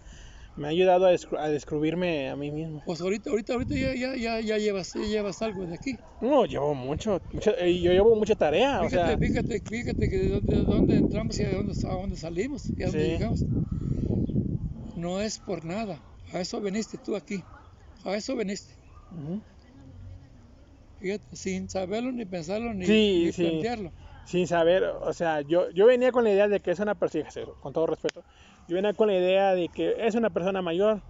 [SPEAKER 2] me ha ayudado a, a descubrirme a mí mismo.
[SPEAKER 1] Pues ahorita, ahorita, ahorita ya, ya, ya, ya llevas, ya llevas algo de aquí.
[SPEAKER 2] No, llevo mucho, mucha- y yo llevo mucha tarea, o sea,
[SPEAKER 1] Fíjate, fíjate, fíjate que de dónde, de dónde entramos y a dónde, a dónde salimos y a dónde
[SPEAKER 2] Sí.
[SPEAKER 1] llegamos. No es por nada. A eso veniste tú aquí. A eso veniste.
[SPEAKER 2] ujú.
[SPEAKER 1] Fíjate, sin saberlo, ni pensarlo, ni,
[SPEAKER 2] Sí,
[SPEAKER 1] ni
[SPEAKER 2] sí.
[SPEAKER 1] plantearlo.
[SPEAKER 2] sin saber, o sea, yo, yo venía con la idea de que es una persona, con todo respeto, yo venía con la idea de que es una persona mayor,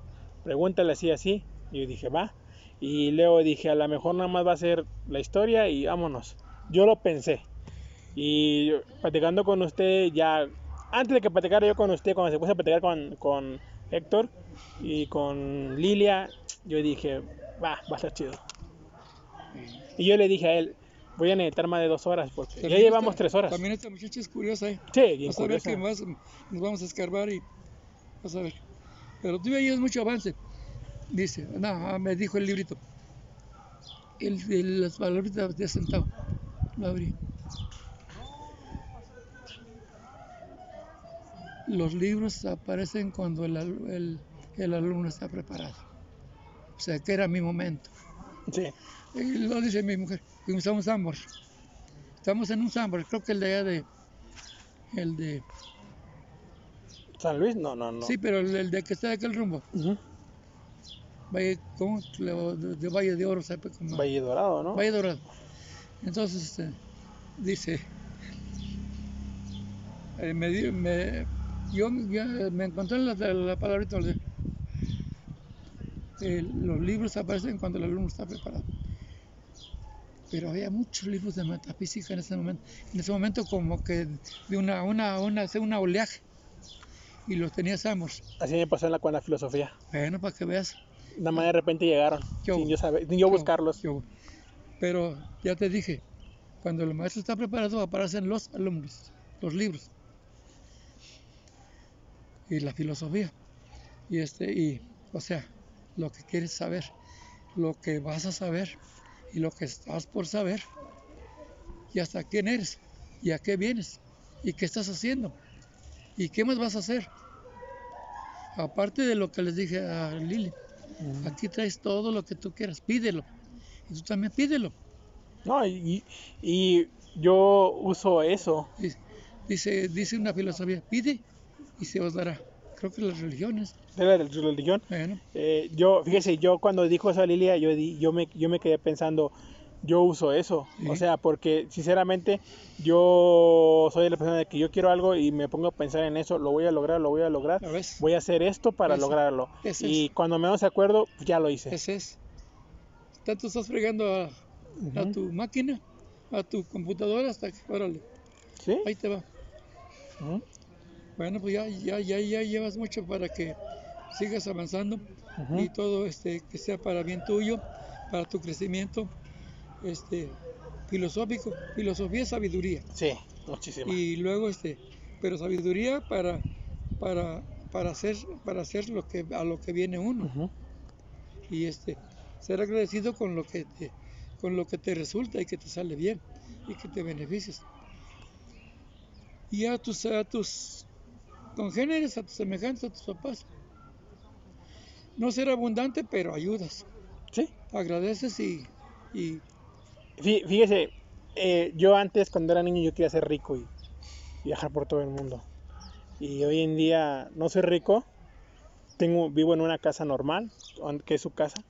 [SPEAKER 2] pregúntale así, así, y yo dije, va, y luego dije, a lo mejor nada más va a ser la historia y vámonos. Yo lo pensé, y platicando con usted ya, antes de que platicara yo con usted, cuando se puse a platicar con, con Héctor y con Lilia, yo dije, va, va a estar chido. Y yo le dije a él, voy a necesitar más de dos horas, porque ya llevamos
[SPEAKER 1] esta-
[SPEAKER 2] tres horas.
[SPEAKER 1] También esta muchacha es curiosa, ¿eh?
[SPEAKER 2] Sí, bien
[SPEAKER 1] Vas a ver que más nos vamos a escarbar y vas a ver. Pero tú ya llevas mucho avance. Dice, no, me dijo el librito. El, el- las palabritas de centavo. Lo abrí. Los libros aparecen cuando el, el- el alumno está preparado. O sea, que era mi momento.
[SPEAKER 2] Sí.
[SPEAKER 1] Y lo dice mi mujer. Fuimos a un Sambor. Estamos en un Sambor, creo que el de allá de. El de.
[SPEAKER 2] ¿San Luis? No, no, no.
[SPEAKER 1] Sí, pero el, el de que está de aquel rumbo.
[SPEAKER 2] Ujú.
[SPEAKER 1] Valle, ¿cómo? De, Valle de Oro, ¿sabe cómo?
[SPEAKER 2] Valle Dorado, ¿no?
[SPEAKER 1] Valle Dorado. Entonces, este, dice. eh, me, me, yo, yo me encontré la, la, la palabrita. eh, los libros aparecen cuando el alumno está preparado. Pero había muchos libros de metafísica en ese momento. En ese momento como que de una, una, una, una oleaje. Y los tenía Samos.
[SPEAKER 2] Así me pasó en la, con la filosofía.
[SPEAKER 1] Bueno, para que veas.
[SPEAKER 2] Nada más de repente llegaron.
[SPEAKER 1] Yo-
[SPEAKER 2] sin yo, saber, sin yo
[SPEAKER 1] yo-
[SPEAKER 2] buscarlos.
[SPEAKER 1] yo- pero ya te dije, cuando el maestro está preparado aparecen los alumnos, los libros y la filosofía. Y este, y, o sea, lo que quieres saber, lo que vas a saber y lo que estás por saber, y hasta quién eres, y a qué vienes, y qué estás haciendo, y qué más vas a hacer. Aparte de lo que les dije a Lili. Aquí traes todo lo que tú quieras, pídelo. Y tú también pídelo.
[SPEAKER 2] No, y, y yo uso eso.
[SPEAKER 1] Dice, dice, dice una filosofía, pide y se os dará. Creo que las religiones,
[SPEAKER 2] De la religión.
[SPEAKER 1] bueno,
[SPEAKER 2] Eh, yo, fíjese, yo cuando dijo eso a Lilia, yo, di- yo, me, yo me quedé pensando, yo uso eso. O sea, porque sinceramente yo soy la persona de que yo quiero algo y me pongo a pensar en eso, lo voy a lograr, lo voy a lograr. Voy a hacer esto para lograrlo. Y
[SPEAKER 1] es.
[SPEAKER 2] cuando menos de acuerdo, pues ya lo hice.
[SPEAKER 1] Ese es. Tanto estás fregando a, tu máquina, a tu computadora, hasta que, órale,
[SPEAKER 2] ¿Sí?
[SPEAKER 1] ahí te va. Bueno, pues ya, ya, ya, ya llevas mucho para que sigas avanzando y todo este que sea para bien tuyo, para tu crecimiento, este filosófico, filosofía es sabiduría.
[SPEAKER 2] Sí, muchísimo.
[SPEAKER 1] Y luego este, pero sabiduría para para para hacer para hacer lo que a lo que viene uno y este ser agradecido con lo que te con lo que te resulta y que te sale bien y que te beneficies. Y a tus a tus congéneres, a tus semejantes, a tus papás. No ser abundante, pero ayudas.
[SPEAKER 2] Sí.
[SPEAKER 1] Agradeces y, y
[SPEAKER 2] Fí- Fíjese, eh, yo antes cuando era niño yo quería ser rico y viajar por todo el mundo. Y hoy en día no soy rico, tengo, vivo en una casa normal, que es su casa,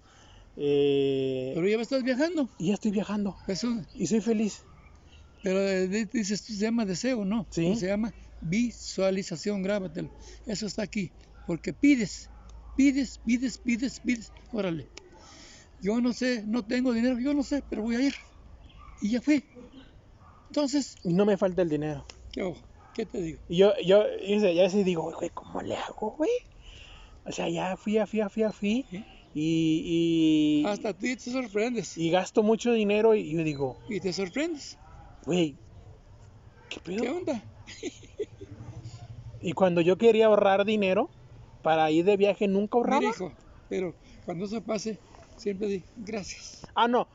[SPEAKER 2] eh,
[SPEAKER 1] pero ya me estás viajando.
[SPEAKER 2] y ya estoy viajando
[SPEAKER 1] Eso,
[SPEAKER 2] y soy feliz.
[SPEAKER 1] pero eh, di- dices se llama deseo, ¿no?
[SPEAKER 2] Sí.
[SPEAKER 1] Se llama visualización, grábatelo. Eso está aquí, porque pides, pides, pides, pides, pides. Órale. Yo no sé, no tengo dinero, yo no sé, pero voy a ir. Y ya fui. Entonces,
[SPEAKER 2] no me falta el dinero.
[SPEAKER 1] ¿qué? ¿Qué te digo?
[SPEAKER 2] Yo, yo, y ya a veces digo, güey, ¿cómo le hago, güey? O sea, ya fui, fui, fui, fui. Y, y,
[SPEAKER 1] Hasta tú te sorprendes.
[SPEAKER 2] y gasto mucho dinero y yo digo,
[SPEAKER 1] Y te sorprendes.
[SPEAKER 2] güey, ¿qué pedo?
[SPEAKER 1] ¿Qué onda?
[SPEAKER 2] Y cuando yo quería ahorrar dinero para ir de viaje, nunca ahorraba.
[SPEAKER 1] Mira, hijo, pero cuando eso pase, siempre di gracias.
[SPEAKER 2] Ah, no.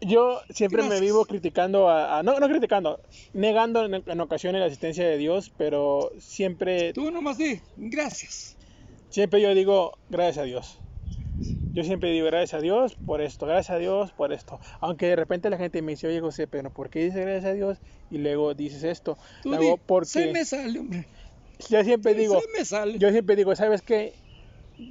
[SPEAKER 2] Yo siempre me vivo criticando a, a- no, no criticando, negando en, en ocasiones la asistencia de Dios, pero siempre,
[SPEAKER 1] Tú nomás di gracias.
[SPEAKER 2] siempre yo digo gracias a Dios. Yo siempre digo gracias a Dios por esto, gracias a Dios por esto. Aunque de repente la gente me dice, oye José, pero ¿por qué dices gracias a Dios? Y luego dices esto.
[SPEAKER 1] Tú di,
[SPEAKER 2] hago
[SPEAKER 1] se
[SPEAKER 2] porque
[SPEAKER 1] me sale, hombre.
[SPEAKER 2] Yo siempre digo,
[SPEAKER 1] se me sale.
[SPEAKER 2] yo siempre digo, ¿sabes qué?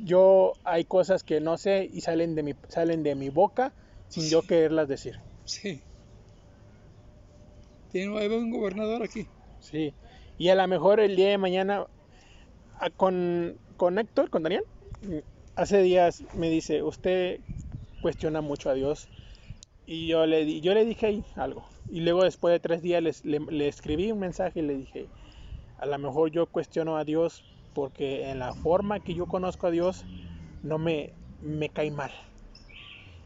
[SPEAKER 2] Yo hay cosas que no sé y salen de mi, salen de mi boca sin yo quererlas decir.
[SPEAKER 1] Sí. Tiene un gobernador aquí.
[SPEAKER 2] Sí. Y a lo mejor el día de mañana a- con, con Héctor, con Daniel, hace días me dice, usted cuestiona mucho a Dios. Y yo le, yo le dije algo. Y luego después de tres días les- le, le escribí un mensaje y le dije, a lo mejor yo cuestiono a Dios porque en la forma que yo conozco a Dios no me, me cae mal.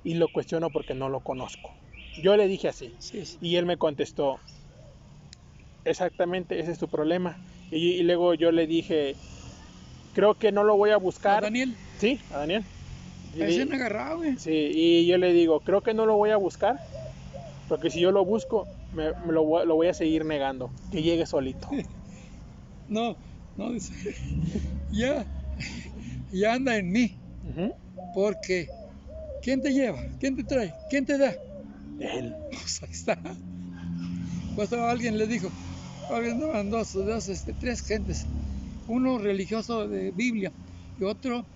[SPEAKER 2] Y lo cuestiono porque no lo conozco. Yo le dije así.
[SPEAKER 1] Sí.
[SPEAKER 2] Y él me contestó, exactamente, ese es tu problema. Y, y luego yo le dije, creo que no lo voy a
[SPEAKER 1] ¿A
[SPEAKER 2] buscar.
[SPEAKER 1] Daniel,
[SPEAKER 2] Sí, a Daniel. Y
[SPEAKER 1] ahí
[SPEAKER 2] di-
[SPEAKER 1] se han agarrado, güey.
[SPEAKER 2] sí, y yo le digo, creo que no lo voy a buscar, porque si yo lo busco, me, me lo, lo voy a seguir negando, que llegue solito. *laughs*
[SPEAKER 1] No, no, dice. *laughs* ya, ya anda en mí. Porque, ¿quién te lleva? ¿Quién te trae? ¿Quién te da?
[SPEAKER 2] Él. *laughs*
[SPEAKER 1] Pues ahí está. Pues alguien le dijo, alguien andaban dos, dos, este, tres gentes, uno religioso de Biblia y otro,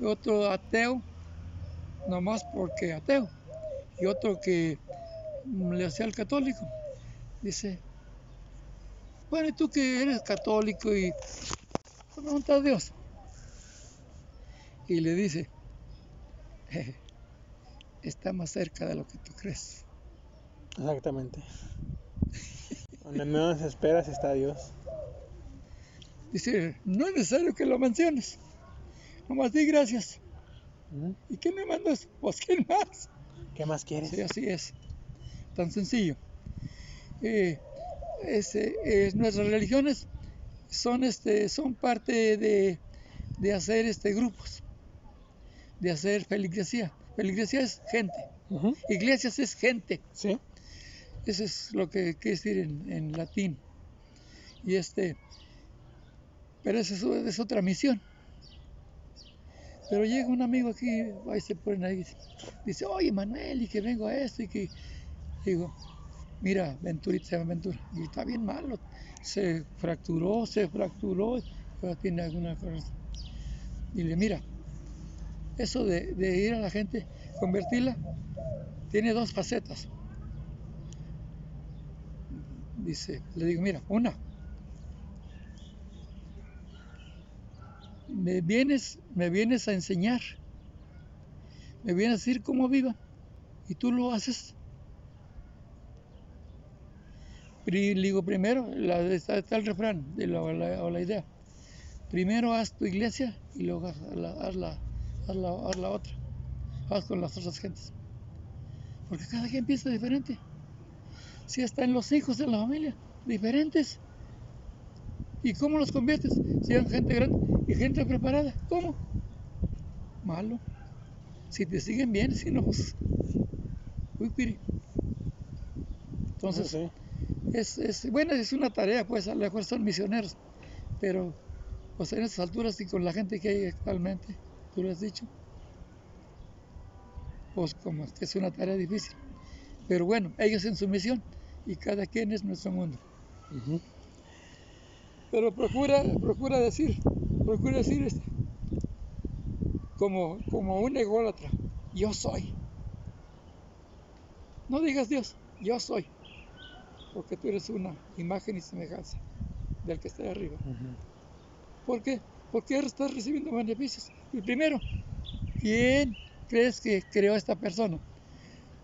[SPEAKER 1] y otro ateo, nomás porque ateo, y otro que le hacía al católico. Dice, bueno, y tú que eres católico y pregunta a Dios. Y le dice, está más cerca de lo que tú crees.
[SPEAKER 2] Exactamente. Donde menos esperas está Dios.
[SPEAKER 1] Dice, no es necesario que lo menciones. Nomás di gracias. ¿Y quién me mandas? Pues quién más.
[SPEAKER 2] ¿Qué más quieres?
[SPEAKER 1] Sí, así es. Tan sencillo. Eh, ese, eh, nuestras religiones son, este, son parte de, de hacer este, grupos, de hacer feligresía. Feligresía es gente, iglesias es gente.
[SPEAKER 2] Sí.
[SPEAKER 1] Eso es lo que quiere decir en, en latín. Y este, pero eso es, es otra misión. Pero llega un amigo aquí, ahí se ponen ahí, dice, oye Manuel, y que vengo a esto, y que digo, mira, Venturita se llama Ventura, y está bien malo, se fracturó, se fracturó, pero tiene alguna cosa. Y le mira, eso de, de ir a la gente, convertirla, tiene dos facetas. Dice, le digo, mira, una, me vienes, me vienes a enseñar, me vienes a decir cómo viva, y tú lo haces. Pri- le digo, primero, la, está, el refrán de la, o la- idea. Primero haz tu iglesia y luego haz la, otra. Haz con las otras gentes. Porque cada quien piensa diferente. Si están los hijos de la familia, diferentes. ¿Y cómo los conviertes? Si eran gente grande y gente preparada. ¿Cómo? Malo. Si te siguen bien, si no, pues. Uy, piri. Entonces. Es, es, bueno, es una tarea, pues a lo mejor son misioneros, pero pues en estas alturas y con la gente que hay actualmente, tú lo has dicho, pues como que es una tarea difícil. Pero bueno, ellos en su misión y cada quien es nuestro mundo. Pero procura, procura decir, procura decir este, como, como un ególatra, yo soy. No digas Dios, yo soy, porque tú eres una imagen y semejanza del que está arriba. ¿Por qué? Porque estás recibiendo beneficios. El primero, ¿quién crees que creó a esta persona?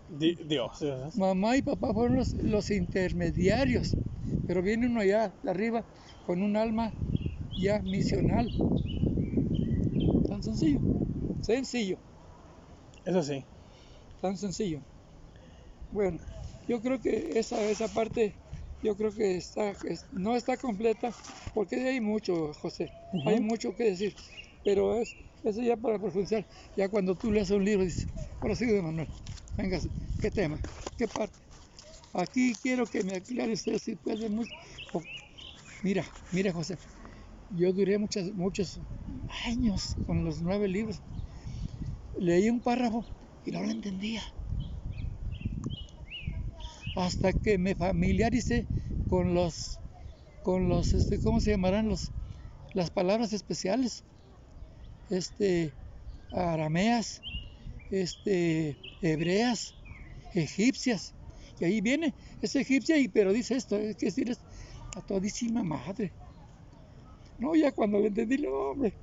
[SPEAKER 2] Di- Dios.
[SPEAKER 1] Mamá y papá fueron los, los intermediarios, pero viene uno allá de arriba con un alma ya misional. Tan sencillo, sencillo,
[SPEAKER 2] Eso sí.
[SPEAKER 1] tan sencillo. Bueno, yo creo que esa, esa parte, yo creo que está, es- no está completa, porque hay mucho, José, hay mucho que decir, pero es, eso ya para profundizar, ya cuando tú leas un libro dices, ahora sigue de Manuel, venga, ¿qué tema? ¿Qué parte? Aquí quiero que me aclare usted si puede mucho. mira, mira José, yo duré muchos, muchos años con los nueve libros. Leí un párrafo y no lo entendía. Hasta que me familiaricé con los, con los, este, ¿cómo se llamarán los, las palabras especiales? Este, arameas, este, hebreas, egipcias. Y ahí viene, es egipcia, y, pero dice esto, es que decir, es a todísima madre. No, ya cuando le entendí, no, hombre.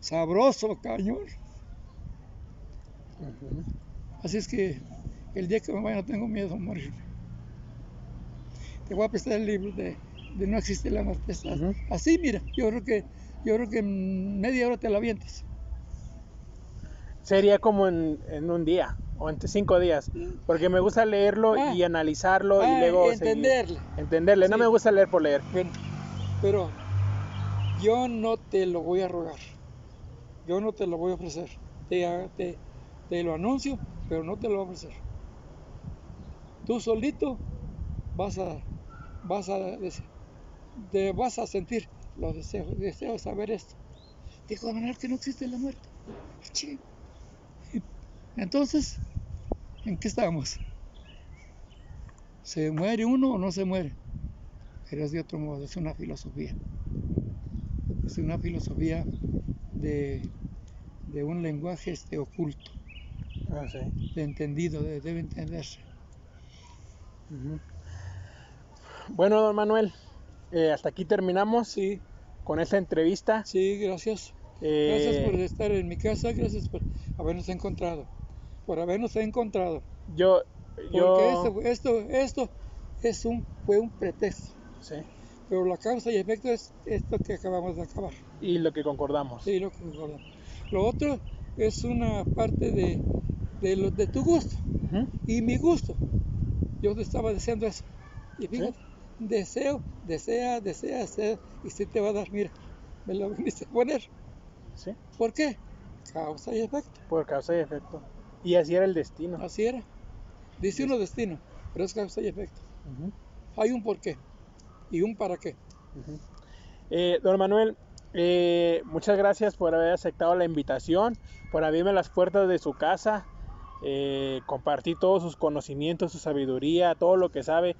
[SPEAKER 1] Sabroso, cañón. Así es que el día que me vaya no tengo miedo a morir. Te voy a prestar el libro de, de No existe la muerte. Así- mira, yo creo que yo creo que en media hora te la avientas.
[SPEAKER 2] Sería como en, en un día o en cinco días. Porque me gusta leerlo
[SPEAKER 1] Ah.
[SPEAKER 2] y analizarlo
[SPEAKER 1] Ah,
[SPEAKER 2] y luego seguir-
[SPEAKER 1] entenderle.
[SPEAKER 2] entenderle. No me gusta leer por leer.
[SPEAKER 1] Bueno, pero yo no te lo voy a rogar. Yo no te lo voy a ofrecer. Te, te, te lo anuncio, pero no te lo voy a ofrecer. Tú solito vas a, vas a, te vas a sentir los deseos, deseo saber esto. Dijo de manera que no existe la muerte. Entonces, ¿en qué estamos? ¿Se muere uno o no se muere? pero es de otro modo, es una filosofía. Es una filosofía de, de un lenguaje este, oculto,
[SPEAKER 2] Ah, sí.
[SPEAKER 1] de entendido, de- debe entenderse.
[SPEAKER 2] Bueno, don Manuel, eh, hasta aquí terminamos
[SPEAKER 1] Sí,
[SPEAKER 2] con esta entrevista.
[SPEAKER 1] sí, gracias.
[SPEAKER 2] Eh,
[SPEAKER 1] Gracias por estar en mi casa, gracias por habernos encontrado, por habernos encontrado.
[SPEAKER 2] Yo,
[SPEAKER 1] Porque
[SPEAKER 2] yo,
[SPEAKER 1] esto, esto, esto es un, fue un pretexto,
[SPEAKER 2] sí,
[SPEAKER 1] pero la causa y efecto es esto que acabamos de acabar.
[SPEAKER 2] y lo que concordamos.
[SPEAKER 1] Sí, lo que concordamos. Lo otro es una parte de, de, lo- de tu gusto. Y mi gusto. Yo te estaba deseando eso. Y fíjate, deseo, desea, desea, desea, y si te va a dar, mira, me lo *laughs* viniste a poner.
[SPEAKER 2] Sí,
[SPEAKER 1] ¿Por qué? Causa y efecto.
[SPEAKER 2] por causa y efecto. Y así era el destino.
[SPEAKER 1] Así era. Dice uno destino, pero es causa y efecto. Hay un por qué y un para qué.
[SPEAKER 2] Eh, don Manuel, eh, muchas gracias por haber aceptado la invitación, por abrirme las puertas de su casa, eh, compartir todos sus conocimientos, su sabiduría, todo lo que sabe.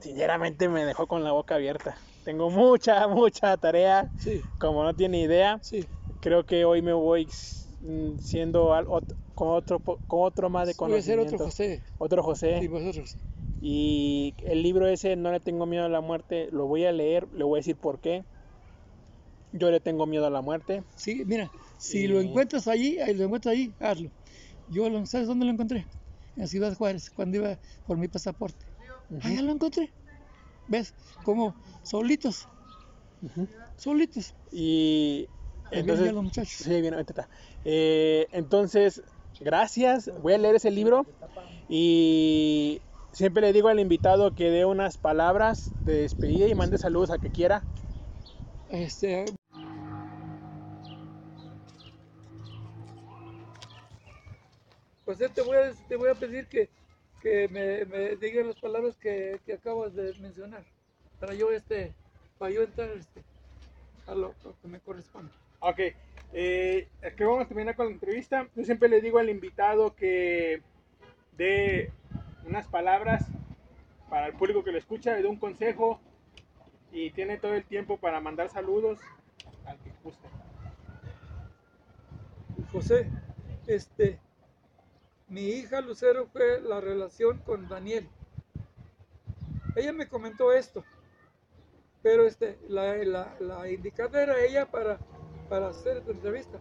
[SPEAKER 2] Sinceramente me dejó con la boca abierta. Tengo mucha, *laughs* mucha tarea,
[SPEAKER 1] Sí,
[SPEAKER 2] como no tiene idea.
[SPEAKER 1] sí,
[SPEAKER 2] Creo que hoy me voy mm, siendo al- ot-
[SPEAKER 3] con otro, con otro más de
[SPEAKER 1] Puede ser
[SPEAKER 3] conocimiento.
[SPEAKER 1] otro José.
[SPEAKER 3] Otro José.
[SPEAKER 1] Vosotros.
[SPEAKER 3] Y el libro ese, No le tengo miedo a la muerte, lo voy a leer, le voy a decir por qué. Yo le tengo miedo a la muerte.
[SPEAKER 1] Sí, mira, si
[SPEAKER 3] Y-
[SPEAKER 1] lo encuentras allí, lo encuentras allí, hazlo. Yo, lo, ¿sabes dónde lo encontré? En Ciudad Juárez, cuando iba por mi pasaporte. Allá lo encontré. ¿Ves? Como solitos, solitos.
[SPEAKER 3] Y entonces,
[SPEAKER 1] los muchachos.
[SPEAKER 3] sí, bien, está. Eh, entonces, gracias. Voy a leer ese libro y siempre le digo al invitado que dé unas palabras de despedida y mande saludos a que quiera.
[SPEAKER 1] Este, pues eh, te voy a, te voy a pedir que, que me, me digas las palabras que, que acabas de mencionar para yo este para yo entrar este, a lo, lo que me corresponde.
[SPEAKER 2] Ok, eh, es que vamos a terminar con la entrevista. Yo siempre le digo al invitado que dé unas palabras para el público que lo escucha, le dé un consejo y tiene todo el tiempo para mandar saludos al que guste.
[SPEAKER 1] José, este, mi hija Lucero fue la relación con Daniel. Ella me comentó esto, pero este, la, la, la indicada era ella para, para hacer esta entrevista.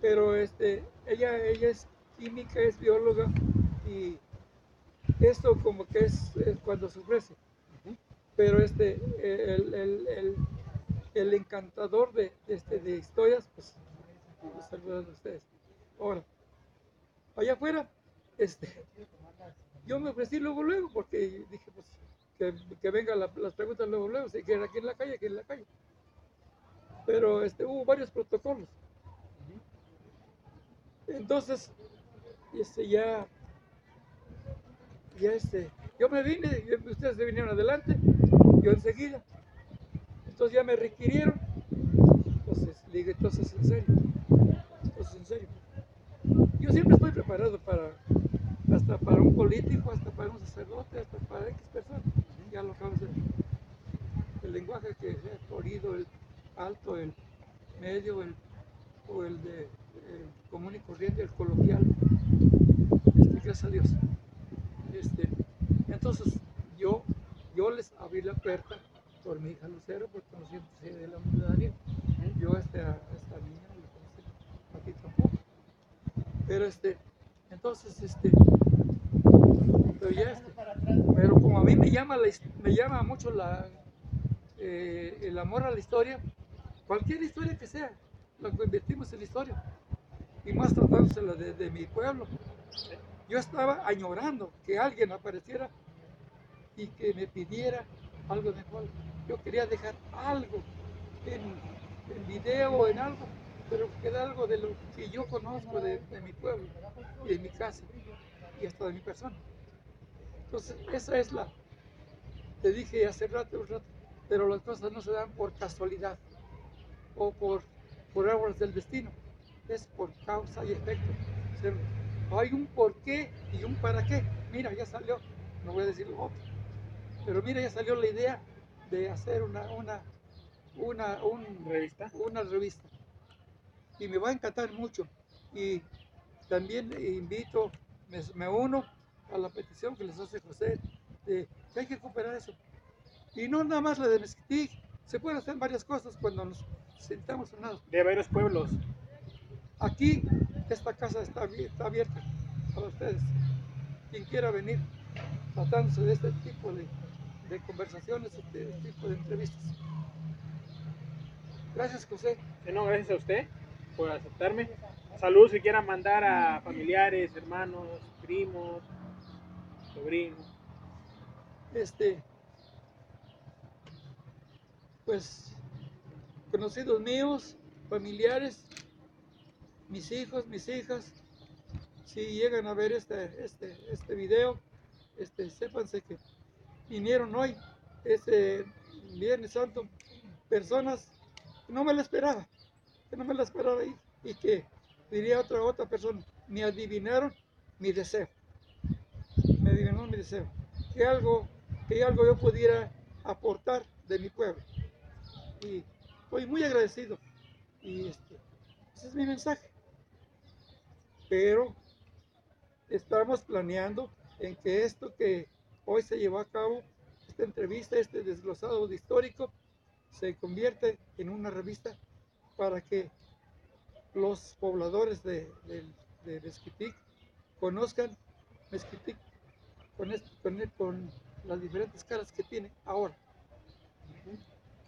[SPEAKER 1] Pero este, ella, ella es química, es bióloga y esto como que es, es cuando se ofrece. Pero este, el, el, el, el encantador de, de este, de historias, pues saludos a ustedes. Ahora, allá afuera, este, yo me ofrecí luego, luego, porque dije, pues, que, que vengan la- las preguntas luego, luego, si quieren aquí en la calle, aquí en la calle. Pero este, hubo varios protocolos. Entonces, este, ya, ya este, yo me vine, ustedes se vinieron adelante, yo enseguida. Entonces ya me requirieron. Entonces, le dije, entonces en serio. Entonces en serio. Yo siempre estoy preparado para, hasta para un político, hasta para un sacerdote, hasta para X personas. Ya lo acabo de. El lenguaje que sea florido, el alto, el medio, el, o el de el común y corriente, el coloquial. Este, gracias a Dios. Este, entonces, yo, yo les abrí la puerta por mi hija Lucero, porque conocí de la Daniel. Yo este, a esta niña no la conocí, a ti tampoco. Pero este, entonces, este, este, pero como a mí me llama, la me llama mucho la, eh, el amor a la historia, cualquier historia que sea, la convertimos en historia. Y más tratándose la de, de mi pueblo. Yo estaba añorando que alguien apareciera y que me pidiera algo pueblo. Yo quería dejar algo en, en video en algo, pero que quede algo de lo que yo conozco de, de mi pueblo y de mi casa y hasta de mi persona. Entonces, esa es la, te dije hace rato, un rato, pero las cosas no se dan por casualidad o por, por árboles del destino, es por causa y efecto. O sea, hay un por qué y un para qué. Mira, ya salió, no voy a decir lo otro, pero mira, ya salió la idea de hacer una, una, una, un,
[SPEAKER 2] ¿Revista?
[SPEAKER 1] una revista. Y me va a encantar mucho. Y también invito, me, me uno a la petición que les hace José, de que hay que recuperar eso. Y no nada más la de Mezquitic, se pueden hacer varias cosas cuando nos sentamos en nada.
[SPEAKER 2] De varios pueblos.
[SPEAKER 1] Aquí esta casa está, abi- está abierta para ustedes. Quien quiera venir tratándose de este tipo de, de conversaciones, de este tipo de entrevistas. Gracias, José.
[SPEAKER 2] No, gracias a usted por aceptarme. Saludos si quieran mandar a familiares, hermanos, primos, sobrinos.
[SPEAKER 1] Este, pues, conocidos míos, familiares, mis hijos, mis hijas, si llegan a ver este, este, este video, este, sépanse que vinieron hoy, este Viernes Santo, personas no me lo esperaba, no me lo esperaba y, y que diría otra otra persona, me adivinaron mi deseo, me adivinaron mi deseo, que algo, que algo yo pudiera aportar de mi pueblo. Y estoy muy agradecido. Y este, ese es mi mensaje. Pero estamos planeando en que esto que hoy se llevó a cabo, esta entrevista, este desglosado de histórico, se convierte en una revista para que los pobladores de, de, Mezquitic conozcan Mezquitic con, las diferentes caras que tiene ahora.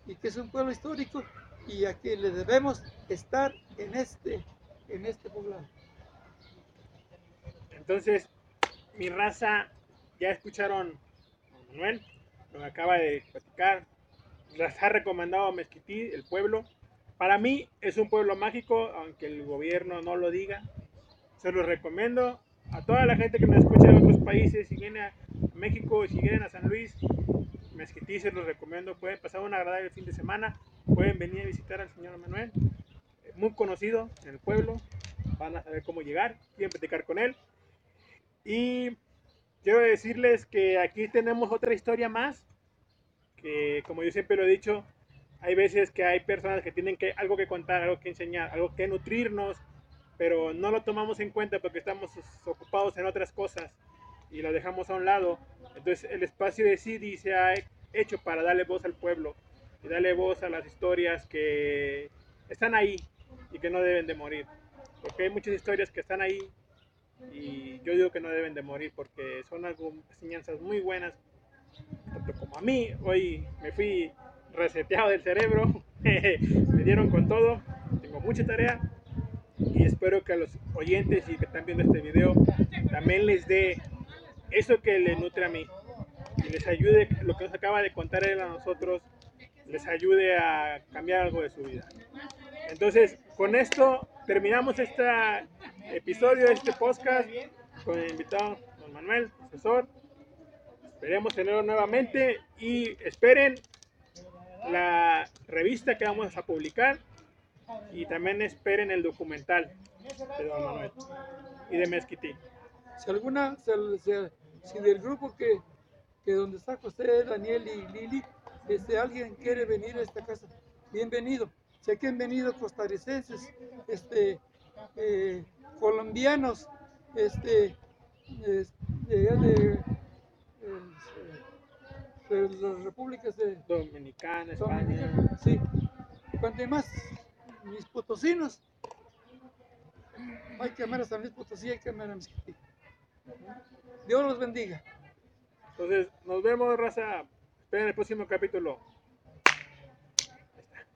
[SPEAKER 1] Y que es un pueblo histórico y a que le debemos estar en este, en este poblado.
[SPEAKER 2] Entonces, mi raza, ya escucharon a Manuel, lo acaba de platicar. Les ha recomendado Mezquití, el pueblo. Para mí es un pueblo mágico, aunque el gobierno no lo diga. Se los recomiendo a toda la gente que me escucha de otros países, si viene a México si vienen a San Luis, Mezquití se los recomiendo. Pueden pasar un agradable fin de semana, pueden venir a visitar al señor Manuel, muy conocido en el pueblo. Van a saber cómo llegar, quieren platicar con él. Y quiero decirles que aquí tenemos otra historia más, que como yo siempre lo he dicho, hay veces que hay personas que tienen que, algo que contar, algo que enseñar, algo que nutrirnos, pero no lo tomamos en cuenta porque estamos ocupados en otras cosas y lo dejamos a un lado. Entonces el espacio de CD se ha hecho para darle voz al pueblo y darle voz a las historias que están ahí y que no deben de morir. Porque hay muchas historias que están ahí y yo digo que no deben de morir porque son algo, enseñanzas muy buenas. Tanto como a mí, hoy me fui reseteado del cerebro, *laughs* me dieron con todo, tengo mucha tarea y espero que a los oyentes y que están viendo este video también les dé eso que le nutre a mí y les ayude, lo que nos acaba de contar él a nosotros, les ayude a cambiar algo de su vida. Entonces, con esto terminamos este episodio, este podcast con el invitado don Manuel, profesor. Esperemos tenerlo nuevamente y esperen la revista que vamos a publicar y también esperen el documental de don Manuel y de Mezquití.
[SPEAKER 1] Si alguna, si, si- si del grupo que, que donde está José, Daniel y Lili, este, alguien quiere venir a esta casa, bienvenido. Sé que han venido costarricenses, este, eh, colombianos, este, es- de, de las repúblicas de
[SPEAKER 2] Dominicana, España.
[SPEAKER 1] Dominicana, sí. Cuanto más, mis potosinos. Hay que amar a San Luis Potosí, hay que amar a Mezquití. Dios los bendiga.
[SPEAKER 2] Entonces, nos vemos, raza. Esperen el próximo capítulo. Ahí está.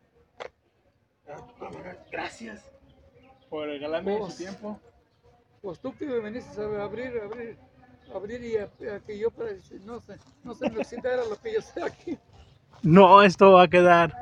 [SPEAKER 2] Gracias por regalarme su tiempo.
[SPEAKER 1] Pues tú que me viniste a abrir, abrir, abrir y a, a que yo para no sé, no se me oxidara lo que yo sé aquí.
[SPEAKER 2] No, esto va a quedar